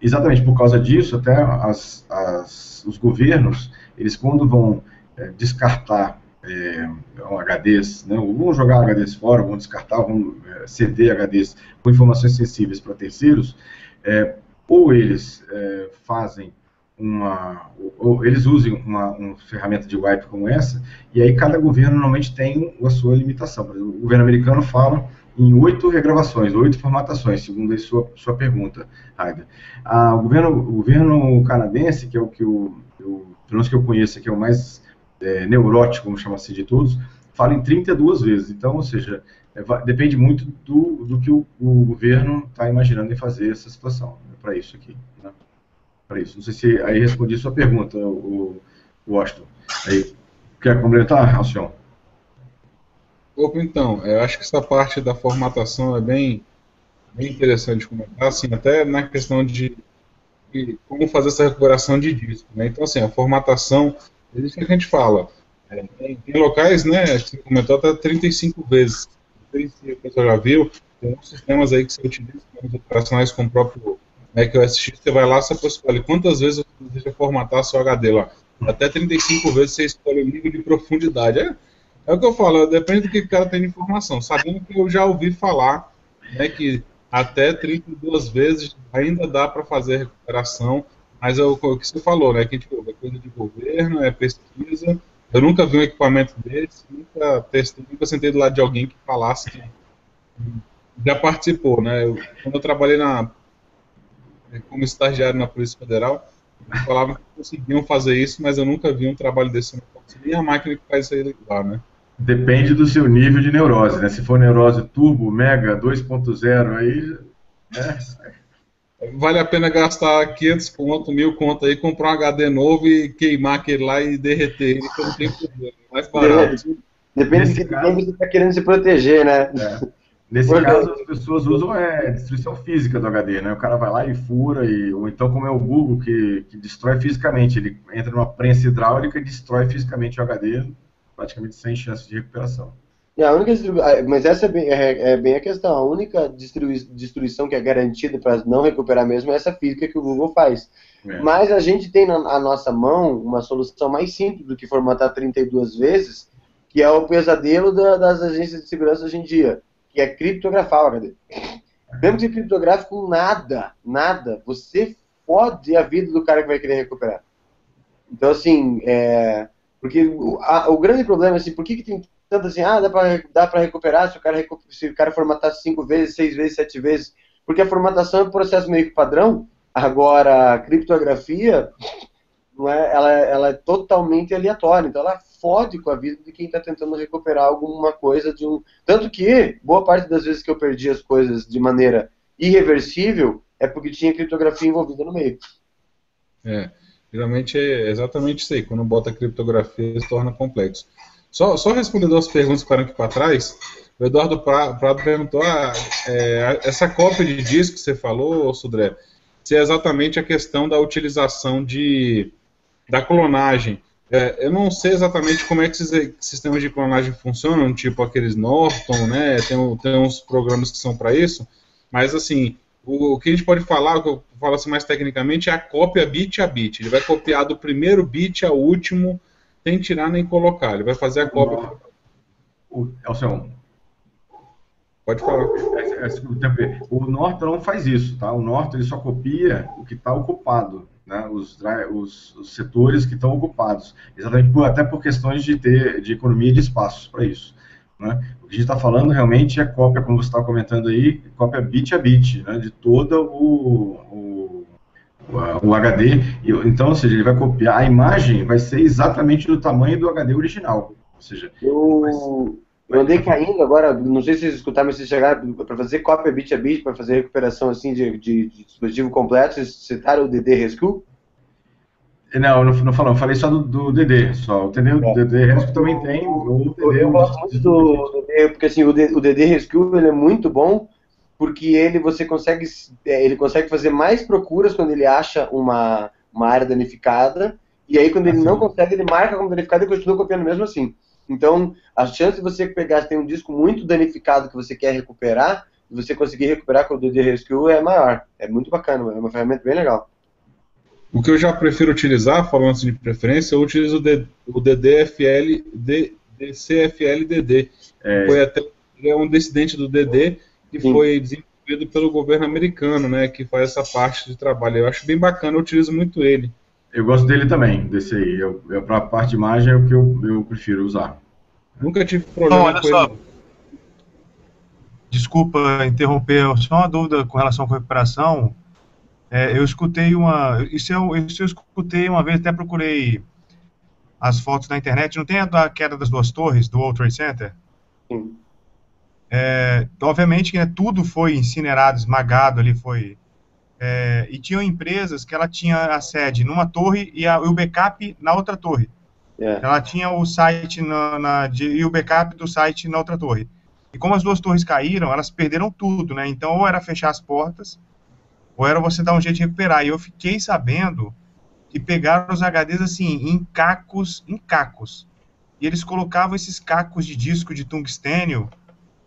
exatamente por causa disso, até as, as, os governos, eles quando vão é, descartar é, HDs, né, vão jogar HDs fora, vão descartar, vão é, ceder HDs com informações sensíveis para terceiros, é, ou eles é, fazem uma, ou eles usem uma, uma, ferramenta de wipe como essa, e aí cada governo normalmente tem a sua limitação. o governo americano fala em oito regravações, oito formatações, segundo a sua, sua pergunta, Raida. Ah, o, governo, o governo canadense, que é o que eu, eu, pelo menos que eu conheço, que é o mais é, neurótico, vamos chamar assim, de todos, fala em 32 vezes. Então, ou seja, é, depende muito do, do que o, o governo está imaginando em fazer essa situação, né, para isso aqui. Né? Para isso. Não sei se aí respondi a sua pergunta, o, o Washington. Aí, quer complementar, Alcion? Opa, então, eu acho que essa parte da formatação é bem, bem interessante comentar, assim, até na questão de, de como fazer essa recuperação de disco, né? Então, assim, a formatação, existe o que a gente fala, é, tem, tem, locais, né, você comentou até 35 vezes, não sei se a pessoa já viu, tem muitos sistemas aí que você utiliza, operacionais com o próprio Mac OS X, você vai lá, você escolhe quantas vezes você deseja formatar seu HD lá. Até 35 vezes você escolhe o nível de profundidade. É, é o que eu falo, depende do que o cara tem de informação. Sabendo que eu já ouvi falar né, que até 32 vezes ainda dá para fazer recuperação, mas é o, que você falou, né? Que tipo, é coisa de governo, é pesquisa. Eu nunca vi um equipamento desse, nunca testei, nunca sentei do lado de alguém que falasse que já participou, né? Eu, quando eu trabalhei na, como estagiário na Polícia Federal, falavam que conseguiam fazer isso, mas eu nunca vi um trabalho desse. Nem a máquina que faz isso aí lá, né? Depende do seu nível de neurose, né? Se for neurose turbo, mega, 2.0, aí. É. Vale a pena gastar 500 conto, mil conto aí, comprar um HD novo e queimar aquele lá e derreter ele, que não tem problema. É mais barato. Depende de quem você está querendo se proteger, né? É. Nesse caso, as pessoas usam é, destruição física do HD, né? O cara vai lá e fura, e, ou então como é o Google, que, que destrói fisicamente, ele entra numa prensa hidráulica e destrói fisicamente o HD, praticamente sem chance de recuperação. É, a única mas essa é bem, é, é bem, a questão. A única destruição que é garantida para não recuperar mesmo é essa física que o Google faz. É. Mas a gente tem na nossa mão uma solução mais simples do que formatar 32 vezes, que é o pesadelo da, das agências de segurança hoje em dia, que é criptografar o HD. Mesmo que criptografe com nada, nada, você fode a vida do cara que vai querer recuperar. Então, assim, é, porque o, a, o grande problema é assim, por que, que tem tanto assim, ah, dá para dá pra recuperar se o, cara, se o cara formatar cinco vezes, seis vezes, sete vezes? Porque a formatação é um processo meio que padrão, agora a criptografia, não é, ela, ela é totalmente aleatória, então ela fode com a vida de quem está tentando recuperar alguma coisa de um... Tanto que, boa parte das vezes que eu perdi as coisas de maneira irreversível, é porque tinha criptografia envolvida no meio. É. Geralmente é exatamente isso aí. Quando bota criptografia, se torna complexo. Só, só respondendo as perguntas que ficaram aqui para trás, o Eduardo Prado perguntou: ah, é, essa cópia de disco que você falou, Sudré, se é exatamente a questão da utilização de, da clonagem. É, eu não sei exatamente como é que esses sistemas de clonagem funcionam, tipo aqueles Norton, né? Tem, tem uns programas que são para isso, mas assim, o, o, que a gente pode falar, o que eu falo assim mais tecnicamente, é a cópia bit a bit. Ele vai copiar do primeiro bit ao último, sem tirar nem colocar. Ele vai fazer a cópia. O, Elson, Pode falar. É, é, o Norton não faz isso, tá? O Norton ele só copia o que está ocupado, né? Os, os, os, setores que estão ocupados, exatamente por, até por questões de ter de economia de espaços para isso. Né? O que a gente está falando realmente é cópia, como você estava comentando aí, cópia bit a bit, né, de todo o, o, o HD. Então, ou seja, ele vai copiar, a imagem vai ser exatamente do tamanho do HD original. Ou seja, eu, eu andei caindo agora, não sei se vocês escutaram, mas se chegar para fazer cópia bit a bit, para fazer recuperação assim de, de, de dispositivo completo, vocês citaram o DD Rescue? Não, não, não falou, falei só do, do DD, só. O DD, o DD Rescue também tem. O DD, eu gosto muito do DD, porque assim, o DD, o DD Rescue ele é muito bom, porque ele você consegue é, ele consegue fazer mais procuras quando ele acha uma, uma área danificada e aí quando ele não consegue ele marca como danificado e continua copiando mesmo assim. Então a chance de você pegar tem um disco muito danificado que você quer recuperar você conseguir recuperar com o DD Rescue é maior. É muito bacana, é uma ferramenta bem legal. O que eu já prefiro utilizar, falando assim de preferência, eu utilizo o DDFL, DCFL-DD. É. Foi até é um descendente do DD que Sim. foi desenvolvido pelo governo americano, né, que faz essa parte de trabalho. Eu acho bem bacana, eu utilizo muito ele. Eu gosto dele também, desse aí. Eu, eu para a parte de imagem é o que eu, eu prefiro usar. Nunca tive problema Não, com só. ele. Desculpa interromper, só uma dúvida com relação à recuperação. É, eu escutei uma. Isso eu, isso eu escutei uma vez, até procurei as fotos na internet. Não tem a da queda das duas torres do World Trade Center? Sim. É, obviamente que né, tudo foi incinerado, esmagado ali, foi. É, e tinham empresas que ela tinha a sede numa torre e, a, e o backup na outra torre. É. Ela tinha o site na, na de, e o backup do site na outra torre. E como as duas torres caíram, elas perderam tudo, né? Então, ou era fechar as portas, ou era você dar um jeito de recuperar. E eu fiquei sabendo que pegaram os HDs assim, em cacos, em cacos. E eles colocavam esses cacos de disco de tungstênio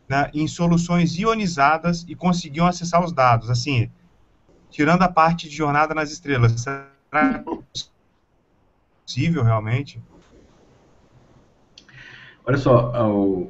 né, em soluções ionizadas e conseguiam acessar os dados. Assim, tirando a parte de jornada nas estrelas, será possível realmente? Olha só,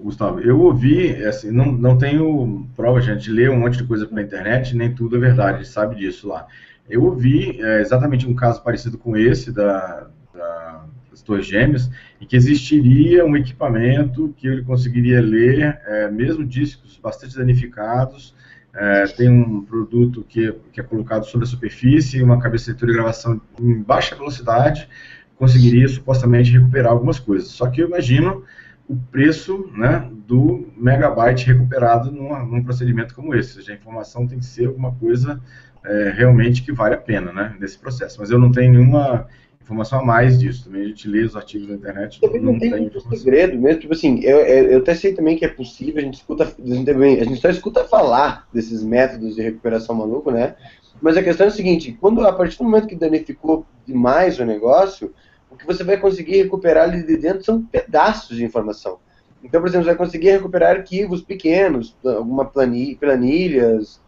Gustavo, eu ouvi, assim, não, não tenho prova, gente lê um monte de coisa pela internet, nem tudo é verdade, a gente sabe disso lá. Eu ouvi é, exatamente um caso parecido com esse da, da, das Torres Gêmeas, em que existiria um equipamento que ele conseguiria ler, é, mesmo discos bastante danificados, é, tem um produto que, que é colocado sobre a superfície, uma cabeça de gravação em baixa velocidade, conseguiria supostamente recuperar algumas coisas. Só que eu imagino o preço né, do megabyte recuperado numa, num procedimento como esse. Ou seja, a informação tem que ser alguma coisa é, realmente que vale a pena né, nesse processo. Mas eu não tenho nenhuma informação a mais disso. Também a gente lê os artigos da internet. Também não, não tem, tem segredo mesmo. Tipo assim, eu, eu até sei também que é possível, a gente escuta, a gente só escuta falar desses métodos de recuperação maluco, né? Mas a questão é a seguinte, quando a partir do momento que danificou demais o negócio, o que você vai conseguir recuperar ali de dentro são pedaços de informação. Então, por exemplo, você vai conseguir recuperar arquivos pequenos, alguma planilha, planilhas,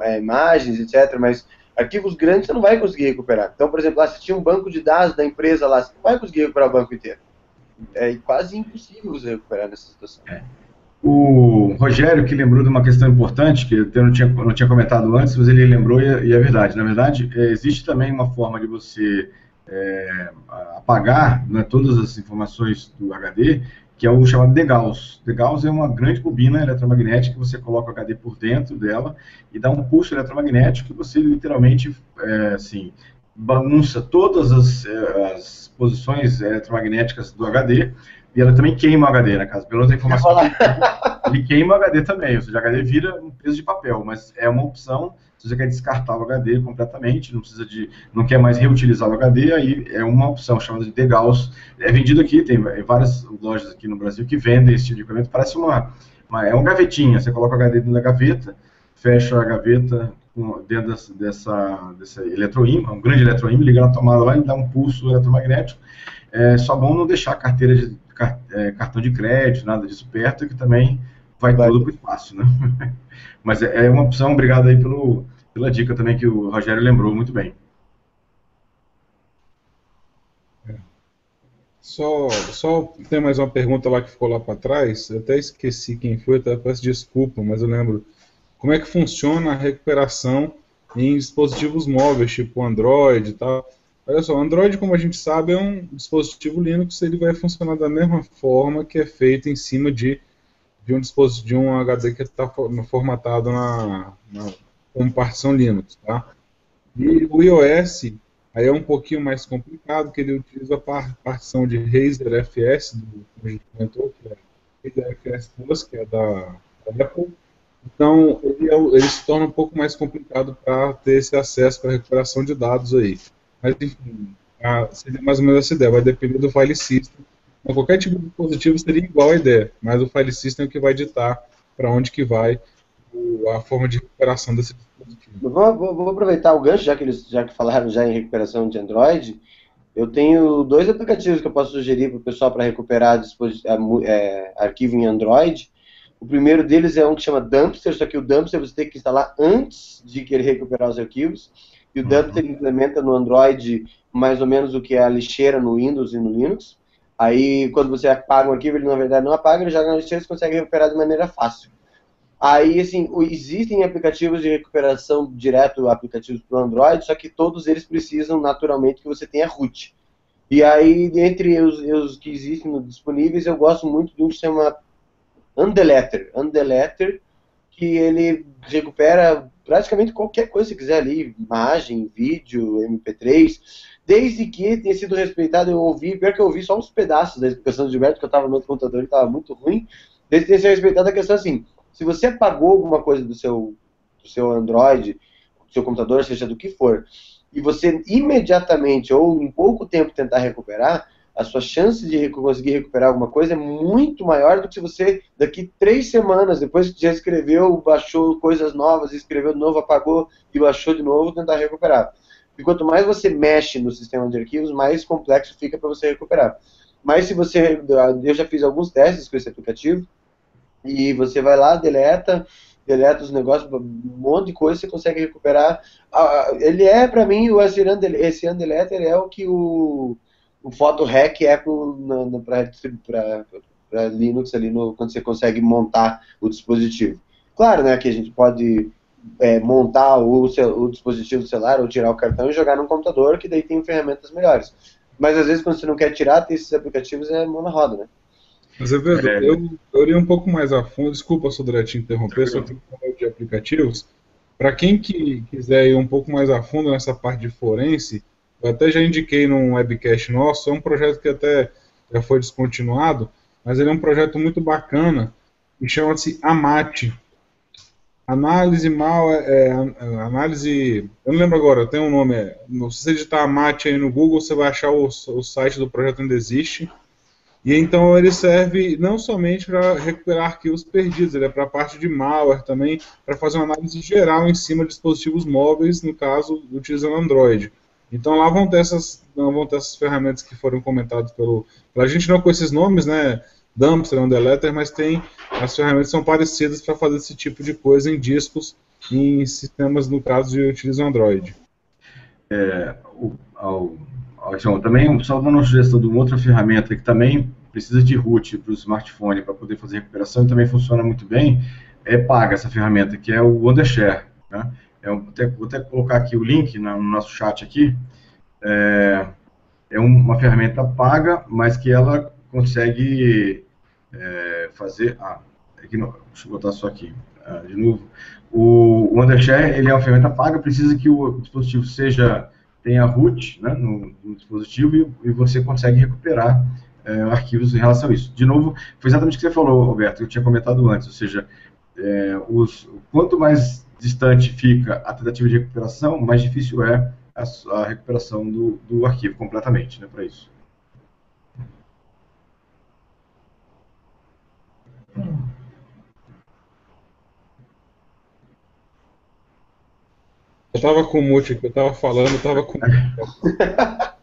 é, imagens, etc. Mas arquivos grandes você não vai conseguir recuperar. Então, por exemplo, lá, se tinha um banco de dados da empresa lá, você não vai conseguir recuperar o banco inteiro. É quase impossível você recuperar nessa situação. É. O Rogério, que lembrou de uma questão importante, que eu não tinha, não tinha comentado antes, mas ele lembrou e, é, é verdade. Na verdade, é, existe também uma forma de você é, apagar né, todas as informações do HD, que é o chamado DeGauss. DeGauss é uma grande bobina eletromagnética que você coloca o HD por dentro dela e dá um pulso eletromagnético que você literalmente, é, assim, bagunça todas as, é, as posições eletromagnéticas do HD e ela também queima o HD, na casa. Pela outra informação, ele queima o HD também, ou seja, o HD vira um peso de papel, mas é uma opção se você quer descartar o HD completamente, não precisa de, não quer mais reutilizar o HD, aí é uma opção chamada de degauss. É vendido aqui, tem várias lojas aqui no Brasil que vendem esse tipo de equipamento. Parece uma, uma é uma gavetinha. Você coloca o HD dentro da gaveta, fecha a gaveta dentro dessa, dessa, eletroímã, um grande eletroímã, liga na tomada lá e dá um pulso eletromagnético. É só bom não deixar carteira de é, cartão de crédito, nada disso perto, que também vai, vai. tudo para o espaço, né? Mas é, é uma opção, obrigado aí pelo, pela dica também que o Rogério lembrou muito bem. É. Só, só tem mais uma pergunta lá que ficou lá para trás. Eu até esqueci quem foi, até peço desculpa, mas eu lembro. Como é que funciona a recuperação em dispositivos móveis, tipo Android e tal? Olha só, Android, como a gente sabe, é um dispositivo Linux, ele vai funcionar da mesma forma que é feito em cima de de um dispositivo, de um HD que está formatado na, na, como partição Linux, tá? E o iOS aí é um pouquinho mais complicado, que ele utiliza a partição de Razer FS, do, a gente comentou, que é Razer FS Plus, que é da, da Apple. Então, ele, é, ele, se torna um pouco mais complicado para ter esse acesso para recuperação de dados aí. Mas, enfim, a, seria mais ou menos essa ideia, vai depender do file system então, qualquer tipo de dispositivo seria igual a ideia, mas o file system é o que vai ditar para onde que vai a forma de recuperação desse dispositivo. Vou, vou, vou, aproveitar o gancho, já que eles já que falaram já em recuperação de Android. Eu tenho dois aplicativos que eu posso sugerir para o pessoal para recuperar é, arquivo em Android. O primeiro deles é um que chama Dumpster, só que o Dumpster você tem que instalar antes de querer recuperar os arquivos. E o uhum. Dumpster implementa no Android mais ou menos o que é a lixeira no Windows e no Linux. Aí, quando você apaga um arquivo, ele na verdade não apaga, ele joga na lixeira e consegue recuperar de maneira fácil. Aí, assim, existem aplicativos de recuperação direto, aplicativos para o Android, só que todos eles precisam naturalmente que você tenha root. E aí, entre os, os que existem disponíveis, eu gosto muito de um que se chama Undeleter. Undeleter, que ele recupera praticamente qualquer coisa que quiser ali, imagem, vídeo, MP3, desde que tenha sido respeitado, eu ouvi, pior que eu ouvi só uns pedaços da explicação do Gilberto, que eu estava no outro computador e estava muito ruim, desde que tenha sido respeitado a questão assim, se você apagou alguma coisa do seu, do seu Android, do seu computador, seja do que for, e você imediatamente ou em pouco tempo tentar recuperar, a sua chance de conseguir recuperar alguma coisa é muito maior do que se você, daqui três semanas, depois que já escreveu, baixou coisas novas, escreveu de novo, apagou e baixou de novo, tentar recuperar. E quanto mais você mexe no sistema de arquivos, mais complexo fica para você recuperar. Mas se você, eu já fiz alguns testes com esse aplicativo, e você vai lá, deleta, deleta os negócios, um monte de coisa, você consegue recuperar. Ele é, para mim, o esse Undeleter é o que o, o Photo Hack é para Linux ali no, quando você consegue montar o dispositivo. Claro, né, que a gente pode é, montar o, o dispositivo do celular ou tirar o cartão e jogar no computador, que daí tem ferramentas melhores. Mas às vezes quando você não quer tirar, tem esses aplicativos é mão na roda, né? Mas é verdade, é. eu, eu iria um pouco mais a fundo, desculpa, Sodré, te interromper, só que de aplicativos. Para quem que quiser ir um pouco mais a fundo nessa parte de forense, eu até já indiquei num webcast nosso, é um projeto que até já foi descontinuado, mas ele é um projeto muito bacana e chama-se AMAT. Análise mal, é, é, análise, eu não lembro agora, tem um nome, é, se você digitar AMAT aí no Google, você vai achar o, o site do projeto ainda existe, e então ele serve não somente para recuperar arquivos perdidos, ele é para a parte de malware também, para fazer uma análise geral em cima de dispositivos móveis, no caso, utilizando Android. Então lá vão ter essas, vão ter essas ferramentas que foram comentadas pelo. A gente não com esses nomes, né? Dumpster, Undeleter, mas tem as ferramentas são parecidas para fazer esse tipo de coisa em discos em sistemas, no caso, de utilizam Android. É, o, ao, ao, também, só uma sugestão de uma outra ferramenta que também precisa de root para o smartphone para poder fazer recuperação e também funciona muito bem, é paga essa ferramenta, que é o Undershare. Né? É um, vou até colocar aqui o link no nosso chat aqui. É, é uma ferramenta paga, mas que ela consegue é, fazer... Ah, aqui não, deixa eu botar só aqui, ah, de novo. O, o Undershare, ele é uma ferramenta paga, precisa que o dispositivo seja tenha root né, no, no dispositivo e, e, você consegue recuperar é, arquivos em relação a isso. De novo, foi exatamente o que você falou, Roberto, que eu tinha comentado antes, ou seja, é, os, quanto mais distante fica a tentativa de recuperação, mais difícil é a, a recuperação do, do, arquivo completamente, né, para isso. Eu estava com o mute aqui, eu estava falando, eu estava com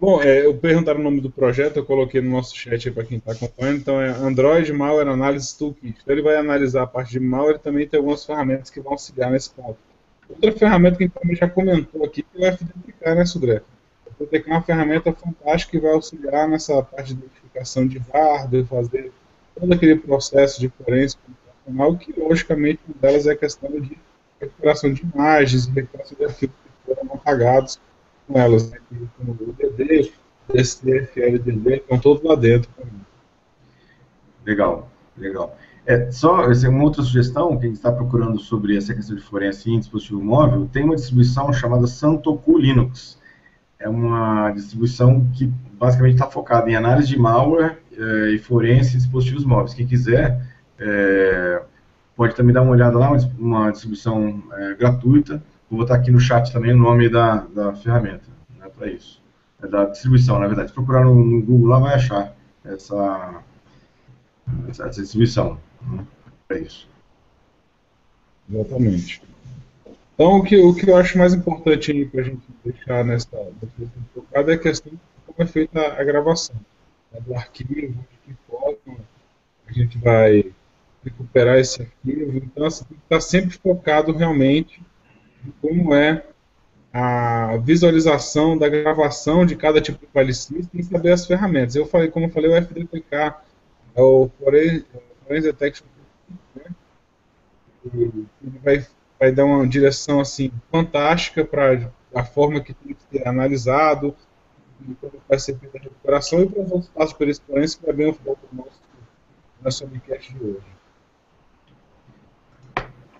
Bom, é, eu perguntaram o nome do projeto, eu coloquei no nosso chat para quem está acompanhando. Então é Android Malware Analysis Toolkit. Então ele vai analisar a parte de malware e também tem algumas ferramentas que vão auxiliar nesse ponto. Outra ferramenta que a gente também já comentou aqui é o FDTK, né, Sudré? O FDTK é uma ferramenta fantástica que vai auxiliar nessa parte de identificação de hardware, fazer todo aquele processo de forense computacional, que logicamente uma delas é a questão de recuperação de imagens recuperação de arquivos que foram apagados com elas, né? Como o DD, STF, LDD, estão todos lá dentro. Legal, legal. É, só é uma outra sugestão, quem está procurando sobre essa questão de forense em dispositivo móvel, tem uma distribuição chamada Santoku Linux. É uma distribuição que basicamente está focada em análise de malware é, e forense em dispositivos móveis. Quem quiser é, pode também dar uma olhada lá, uma distribuição é, gratuita. Vou botar aqui no chat também o nome da, da ferramenta, né, para isso. É da distribuição, na verdade. Se procurar no, no Google lá, vai achar essa, essa, distribuição. Né, para isso. Exatamente. Então, o que, o que eu acho mais importante para a gente deixar nessa focada é a questão de como é feita a, gravação. Né, do arquivo, de que forma a gente vai recuperar esse arquivo. Então, assim, estar sempre focado realmente como é a visualização da gravação de cada tipo de file system e saber as ferramentas. Eu falei, como eu falei, o FDPK é o Forensic Detection né? ele vai, vai dar uma direção assim fantástica para a forma que tem que ser analisado e como vai ser feita a recuperação e para os outros passos por experiência que vai bem o foco do nosso, nosso webcast de hoje.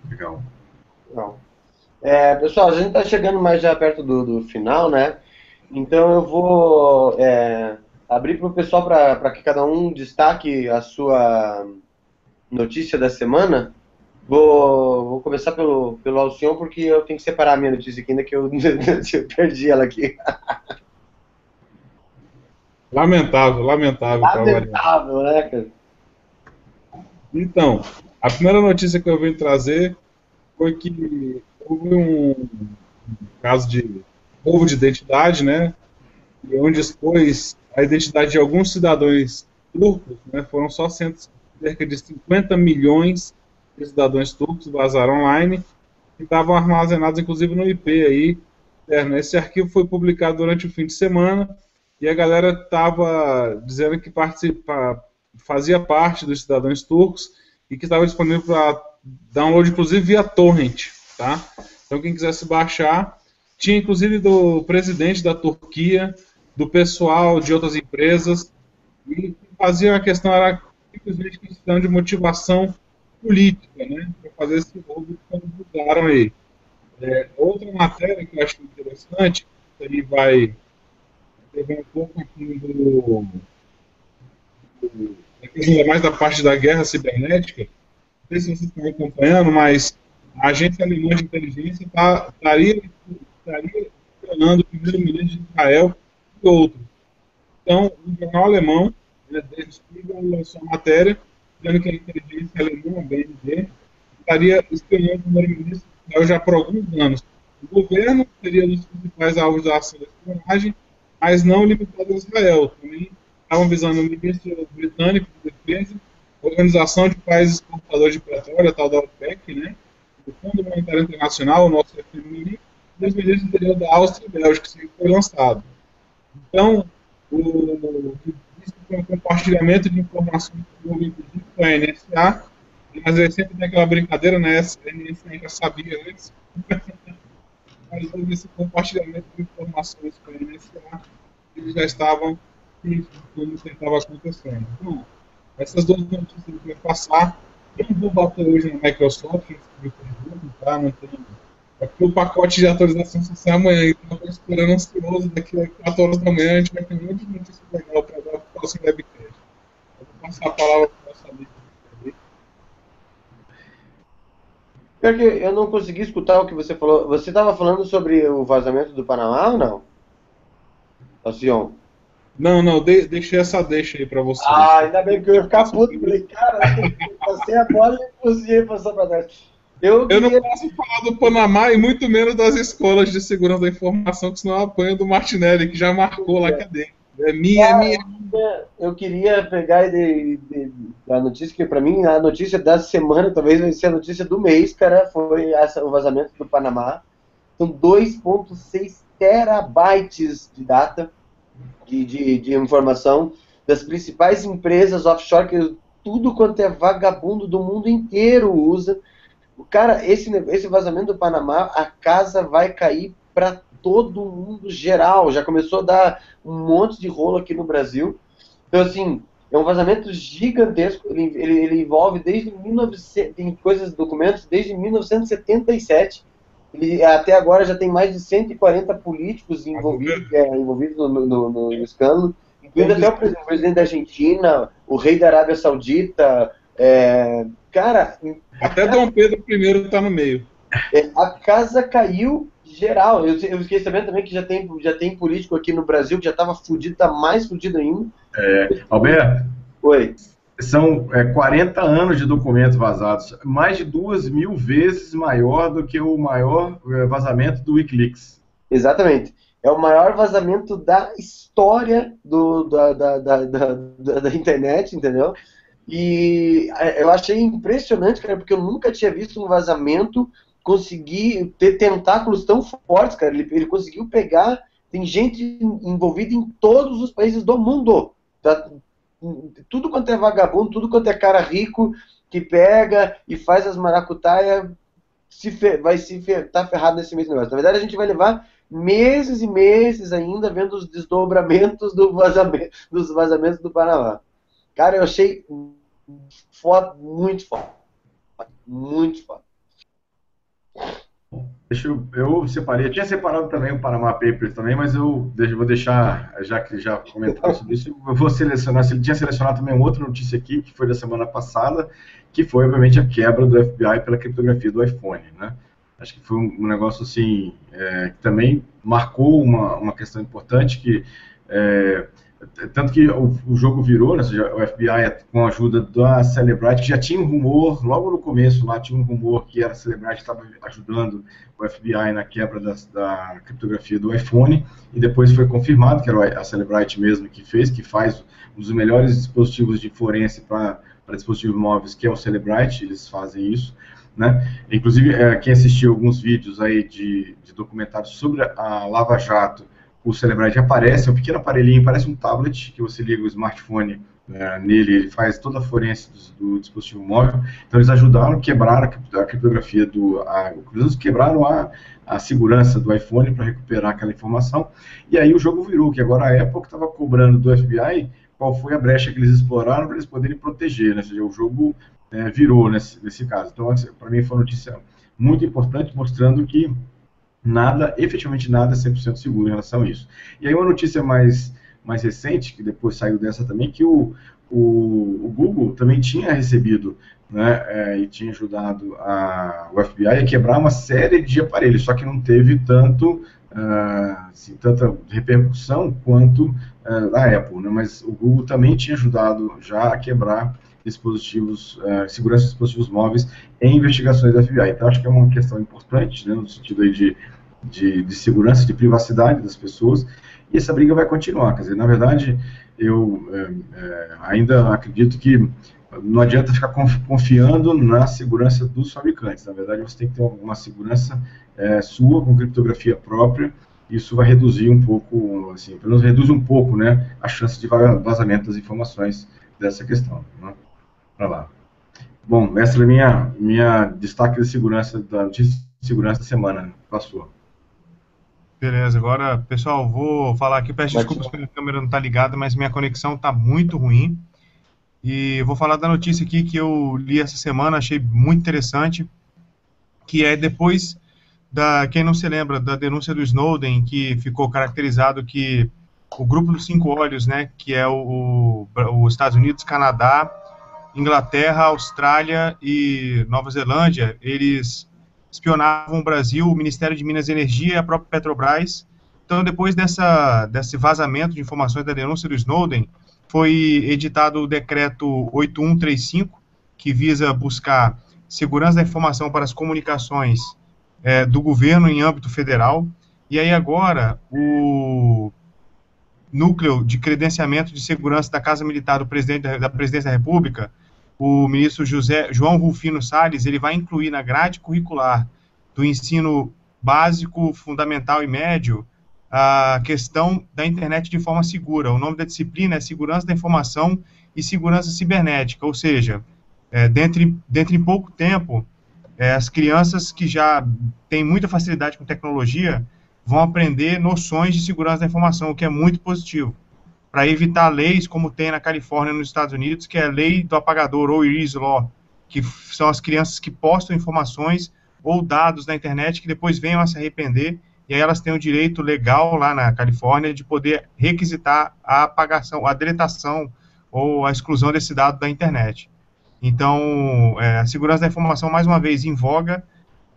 Legal. Legal. É, pessoal, a gente está chegando mais já perto do, do, final, né? Então eu vou é, abrir para o pessoal para que cada um destaque a sua notícia da semana. Vou, vou começar pelo, pelo Alcion, porque eu tenho que separar a minha notícia aqui, ainda que eu, eu perdi ela aqui. Lamentável, lamentável. Lamentável, né, cara? Então, a primeira notícia que eu vim trazer foi que houve um, caso de roubo de identidade, né? E onde expôs a identidade de alguns cidadãos turcos, né? Foram só cerca de 50 milhões de cidadãos turcos vazaram online e estavam armazenados, inclusive, no IP aí. Esse arquivo foi publicado durante o fim de semana e a galera estava dizendo que participa, fazia parte dos cidadãos turcos e que estava disponível para download, inclusive via torrent tá? Então quem quisesse baixar, tinha inclusive do presidente da Turquia, do pessoal de outras empresas, e fazia a questão, era simplesmente questão de motivação política, né? Para fazer esse roubo que divulgaram aí. É, outra matéria que eu acho interessante, aí vai pegar um pouco aqui do, do mais da parte da guerra cibernética, sei se vocês estão acompanhando, mas a agência alemã de inteligência tá, estaria, estaria espionando o primeiro-ministro de Israel e outros. Então, o jornal alemão, né, Spiegel, lançou uma matéria dizendo que a inteligência alemã, a BND, estaria espionando o primeiro-ministro de Israel já por alguns anos. O governo seria um dos principais alvos da ação da espionagem, mas não limitado a Israel. Também estavam visando o ministro britânico de defesa, a Organização de Países Exportadores de Petróleo, tal da OPEC, né? o Fundo Monetário Internacional, o nosso FMI, e ministros do interior da Áustria e Bélgica, que foi lançado. Então, o, isso foi um compartilhamento de informações que houve, com a NSA, mas aí sempre tem aquela brincadeira, né? A NSA já sabia antes, mas houve esse compartilhamento de informações com a NSA, eles já estavam quando isso estava acontecendo. Então, essas duas notícias que eu vou passar eu não vou bater hoje na Microsoft, tá? Não tem. É porque o pacote de atualização só sai amanhã, então eu estou esperando ansioso. Daqui a 4 horas da manhã a gente vai ter um monte de notícias legal para dar o próximo webcast. Eu vou passar a palavra para o nosso amigo. Eu não consegui escutar o que você falou. Você estava falando sobre o vazamento do Panamá ou não? Alcion? Não, não, de, deixei essa deixa aí pra você. Ah, ainda bem que eu ia ficar puto. Falei, cara, passei a bola e consegui passar pra trás. Eu, eu, não posso falar do Panamá e muito menos das escolas de segurança da informação, que senão eu apanho do Martinelli, que já marcou lá que é dele. É minha, é minha. Eu queria pegar de, de, a notícia, que pra mim a notícia da semana, talvez vai ser a notícia do mês, cara, foi essa, o vazamento do Panamá. São 2,6 terabytes de data de, de, de informação das principais empresas offshore, que tudo quanto é vagabundo do mundo inteiro usa. Cara, esse, esse vazamento do Panamá, a casa vai cair para todo mundo geral. Já começou a dar um monte de rolo aqui no Brasil. Então, assim, é um vazamento gigantesco. Ele, ele, ele envolve desde 1900, tem coisas, documentos desde 1977. Ele, até agora já tem mais de 140 políticos envolvidos, é, envolvidos no, no, no, escândalo, incluindo até o presidente, o presidente, da Argentina, o rei da Arábia Saudita. É, cara. Até Dom Pedro I está no meio. É, a casa caiu geral. Eu, eu fiquei sabendo também que já tem, já tem político aqui no Brasil que já estava fudido, tá mais fudido ainda. É, Alberto. Oi. São é, 40 anos de documentos vazados, mais de duas mil vezes maior do que o maior é, vazamento do Wikileaks. Exatamente. É o maior vazamento da história do, da, da, da, da, internet, entendeu? E é, eu achei impressionante, cara, porque eu nunca tinha visto um vazamento conseguir ter tentáculos tão fortes, cara. Ele, ele conseguiu pegar. Tem gente envolvida em todos os países do mundo. Tá, tudo quanto é vagabundo, tudo quanto é cara rico que pega e faz as maracutaia se vai se fer, tá ferrado nesse mesmo negócio. Na verdade, a gente vai levar meses e meses ainda vendo os desdobramentos do vazamento, dos vazamentos do Panamá. Cara, eu achei foda, muito foda. Muito foda. Deixa eu, eu separei, eu tinha separado também o Panama Papers também, mas eu vou deixar, já que já comentaram sobre isso, eu vou selecionar, ele tinha selecionado também uma outra notícia aqui, que foi da semana passada, que foi, obviamente, a quebra do FBI pela criptografia do iPhone, né? Acho que foi um, negócio, assim, é, que também marcou uma, uma questão importante, que é, tanto que o, o, jogo virou, né, seja, o FBI com a ajuda da Celebrite, que já tinha um rumor, logo no começo lá tinha um rumor que a Celebrite estava ajudando o FBI na quebra da, da, criptografia do iPhone, e depois foi confirmado que era a Celebrite mesmo que fez, que faz um dos melhores dispositivos de forense para dispositivos móveis, que é o Celebrite, eles fazem isso. Né? Inclusive, é, quem assistiu alguns vídeos aí de, de documentários sobre a Lava Jato, o Celebrite aparece, é um pequeno aparelhinho, parece um tablet, que você liga o smartphone é, nele, ele faz toda a forense do, do, dispositivo móvel. Então eles ajudaram a quebrar a, criptografia do. A, quebraram a, a segurança do iPhone para recuperar aquela informação. E aí o jogo virou, que agora a Apple estava cobrando do FBI qual foi a brecha que eles exploraram para eles poderem proteger, né? Ou seja, o jogo é, virou nesse, nesse caso. Então, assim, para mim foi uma notícia muito importante, mostrando que nada, efetivamente nada é 100% seguro em relação a isso. E aí uma notícia mais, mais recente, que depois saiu dessa também, que o, o, o Google também tinha recebido né, é, e tinha ajudado a, o FBI a quebrar uma série de aparelhos, só que não teve tanto, uh, assim, tanta repercussão quanto uh, a Apple, né, mas o Google também tinha ajudado já a quebrar dispositivos, uh, segurança de dispositivos móveis em investigações da FBI. Então, acho que é uma questão importante, né, no sentido aí de, de, de, segurança, de privacidade das pessoas, e essa briga vai continuar. Quer dizer, na verdade, eu é, é, ainda acredito que não adianta ficar confiando na segurança dos fabricantes. Na verdade, você tem que ter uma segurança é, sua, com criptografia própria, isso vai reduzir um pouco, assim, pelo menos reduz um pouco, né, a chance de vazamento das informações dessa questão. Né? Para lá. Bom, essa é a minha, minha destaque de segurança, da notícia de segurança da semana. Passou. Beleza, agora, pessoal, vou falar aqui, peço desculpas porque a câmera não está ligada, mas minha conexão está muito ruim. E vou falar da notícia aqui que eu li essa semana, achei muito interessante, que é depois da, quem não se lembra, da denúncia do Snowden, que ficou caracterizado que o grupo dos cinco olhos, né, que é o, o, os Estados Unidos, Canadá, Inglaterra, Austrália e Nova Zelândia, eles espionavam o Brasil, o Ministério de Minas e Energia e a própria Petrobras. Então, depois dessa, desse vazamento de informações da denúncia do Snowden, foi editado o decreto 8135, que visa buscar segurança da informação para as comunicações é, do governo em âmbito federal. E aí agora, o núcleo de credenciamento de segurança da Casa Militar do presidente da, da Presidência da República, o ministro José, João Rufino Salles, ele vai incluir na grade curricular do ensino básico, fundamental e médio a questão da internet de forma segura. O nome da disciplina é Segurança da Informação e Segurança Cibernética, ou seja, é, dentro, dentro em pouco tempo, é, as crianças que já têm muita facilidade com tecnologia vão aprender noções de segurança da informação, o que é muito positivo, para evitar leis como tem na Califórnia, nos Estados Unidos, que é a lei do apagador, ou Erase Law, que são as crianças que postam informações ou dados na internet que depois venham a se arrepender, e aí elas têm o direito legal lá na Califórnia de poder requisitar a apagação, a deletação ou a exclusão desse dado da internet. Então, é, a segurança da informação, mais uma vez, em voga,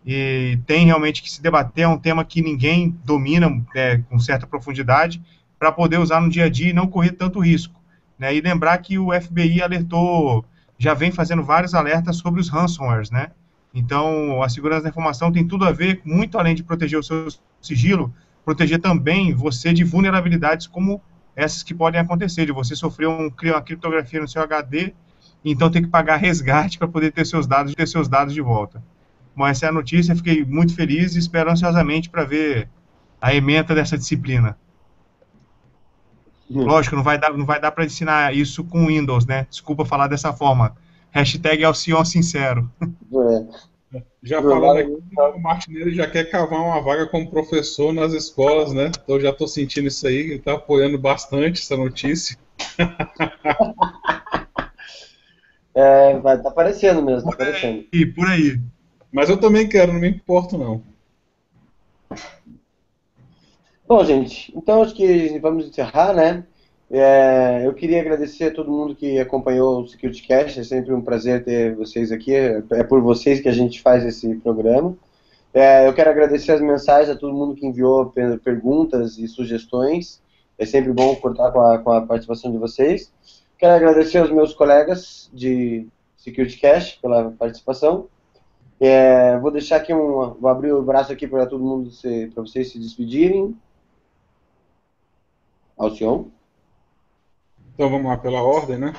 e tem realmente que se debater, é um tema que ninguém domina é, com certa profundidade, para poder usar no dia a dia e não correr tanto risco. Né? E lembrar que o FBI alertou, já vem fazendo vários alertas sobre os ransomwares, né? Então, a segurança da informação tem tudo a ver, muito além de proteger o seu sigilo, proteger também você de vulnerabilidades como essas que podem acontecer, de você sofrer um, uma criptografia no seu HD, então tem que pagar resgate para poder ter seus dados, ter seus dados de volta. Bom, essa é a notícia, fiquei muito feliz e espero ansiosamente para ver a ementa dessa disciplina. Hum. Lógico, não vai dar, não vai dar para ensinar isso com Windows, né? Desculpa falar dessa forma. Hashtag Alcion Sincero. É. Já falando aqui, o Martinelli já quer cavar uma vaga como professor nas escolas, né? Então já estou sentindo isso aí, ele está apoiando bastante essa notícia. é, vai, tá aparecendo mesmo, tá aparecendo. E por aí. Mas eu também quero, não me importo não. Bom, gente, então acho que vamos encerrar, né? É, eu queria agradecer a todo mundo que acompanhou o SecurityCast, é sempre um prazer ter vocês aqui, é, é por vocês que a gente faz esse programa. É, eu quero agradecer as mensagens a todo mundo que enviou perguntas e sugestões, é sempre bom contar com a, com a participação de vocês. Quero agradecer aos meus colegas de SecurityCast pela participação. É, vou deixar aqui um, vou abrir o braço aqui para todo mundo, para vocês se despedirem. Alcion. Então vamos lá pela ordem, né?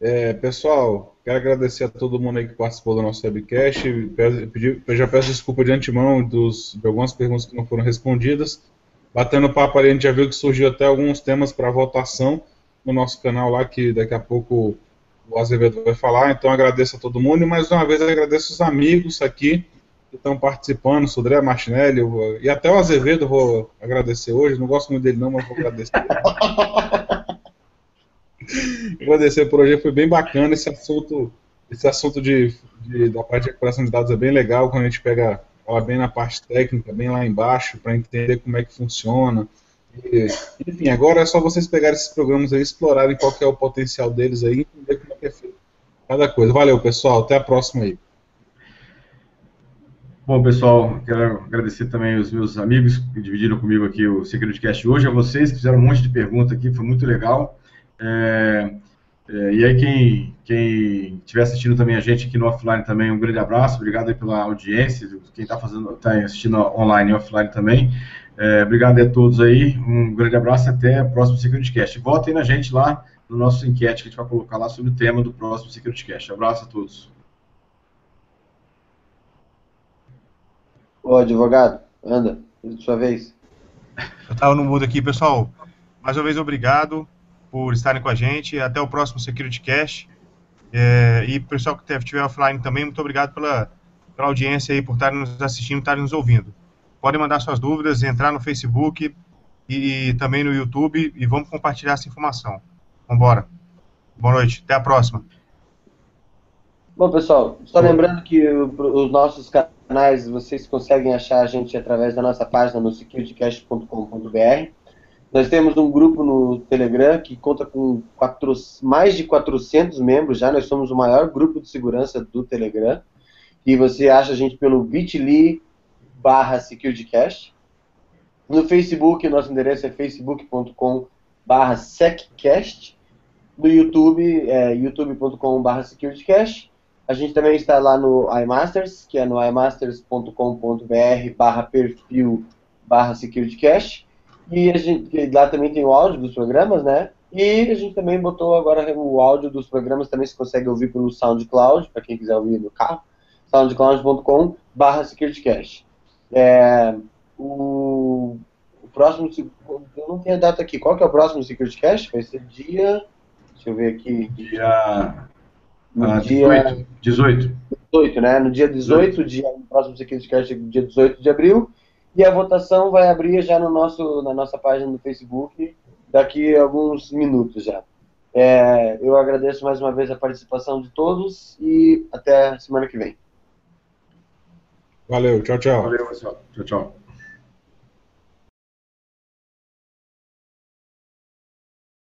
É, pessoal, quero agradecer a todo mundo aí que participou do nosso webcast. Peço, já peço desculpa de antemão dos, de algumas perguntas que não foram respondidas. Batendo papo ali, a gente já viu que surgiu até alguns temas para votação no nosso canal lá, que daqui a pouco o Azevedo vai falar. Então agradeço a todo mundo e mais uma vez agradeço os amigos aqui que estão participando, Sodré Martinelli, e até o Azevedo vou agradecer hoje. Não gosto muito dele não, mas vou agradecer. agradecer por hoje, foi bem bacana esse assunto, esse assunto de, de, da parte de recuperação de dados é bem legal quando a gente pega bem na parte técnica, bem lá embaixo, para entender como é que funciona. E, enfim, agora é só vocês pegarem esses programas aí, explorarem qual é o potencial deles aí, entender como é que é feito cada coisa. Valeu, pessoal, até a próxima aí. Bom, pessoal, quero agradecer também os meus amigos que dividiram comigo aqui o SecurityCast hoje, a vocês que fizeram um monte de perguntas aqui, foi muito legal. É, é, e aí, quem, quem estiver assistindo também a gente aqui no offline também, um grande abraço, obrigado pela audiência, quem está fazendo, tá assistindo online e offline também. É, obrigado a todos aí, um grande abraço até o próximo SecurityCast. Votem na gente lá no nosso enquete que a gente vai colocar lá sobre o tema do próximo SecurityCast. Abraço a todos. Ô, advogado, anda, sua vez. Eu estava no mudo aqui, pessoal. Mais uma vez, obrigado por estarem com a gente. Até o próximo Security Cash. É, e pessoal que estiver offline também, muito obrigado pela, pela audiência aí, por estarem nos assistindo, estarem nos ouvindo. Podem mandar suas dúvidas, entrar no Facebook e, e também no YouTube e vamos compartilhar essa informação. Vamos embora. Boa noite, até a próxima. Bom, pessoal, só lembrando que os nossos canais vocês conseguem achar a gente através da nossa página no securitycast.com.br. Nós temos um grupo no Telegram que conta com quatro, mais de 400 membros já. Nós somos o maior grupo de segurança do Telegram. E você acha a gente pelo bit.ly barra securitycast. No Facebook, nosso endereço é facebook.com barra seccast. No YouTube, é youtube.com barra securitycast. A gente também está lá no iMasters, que é no imasters.com.br barra perfil barra securitycast. E a gente, lá também tem o áudio dos programas, né? E a gente também botou agora o áudio dos programas, também se consegue ouvir pelo SoundCloud, para quem quiser ouvir no carro, soundcloud.com barra securitycast. É, o, o, próximo, eu não tenho a data aqui, qual que é o próximo SecurityCast? Vai ser dia, deixa eu ver aqui. Dia... No ah, dia 18. 18. 18, né? No dia 18, 18. Dia, o próximo SecurityCast é dia 18 de abril. E a votação vai abrir já no nosso, na nossa página do Facebook daqui a alguns minutos já. É, eu agradeço mais uma vez a participação de todos e até semana que vem. Valeu, tchau, tchau. Valeu, pessoal. Tchau, tchau.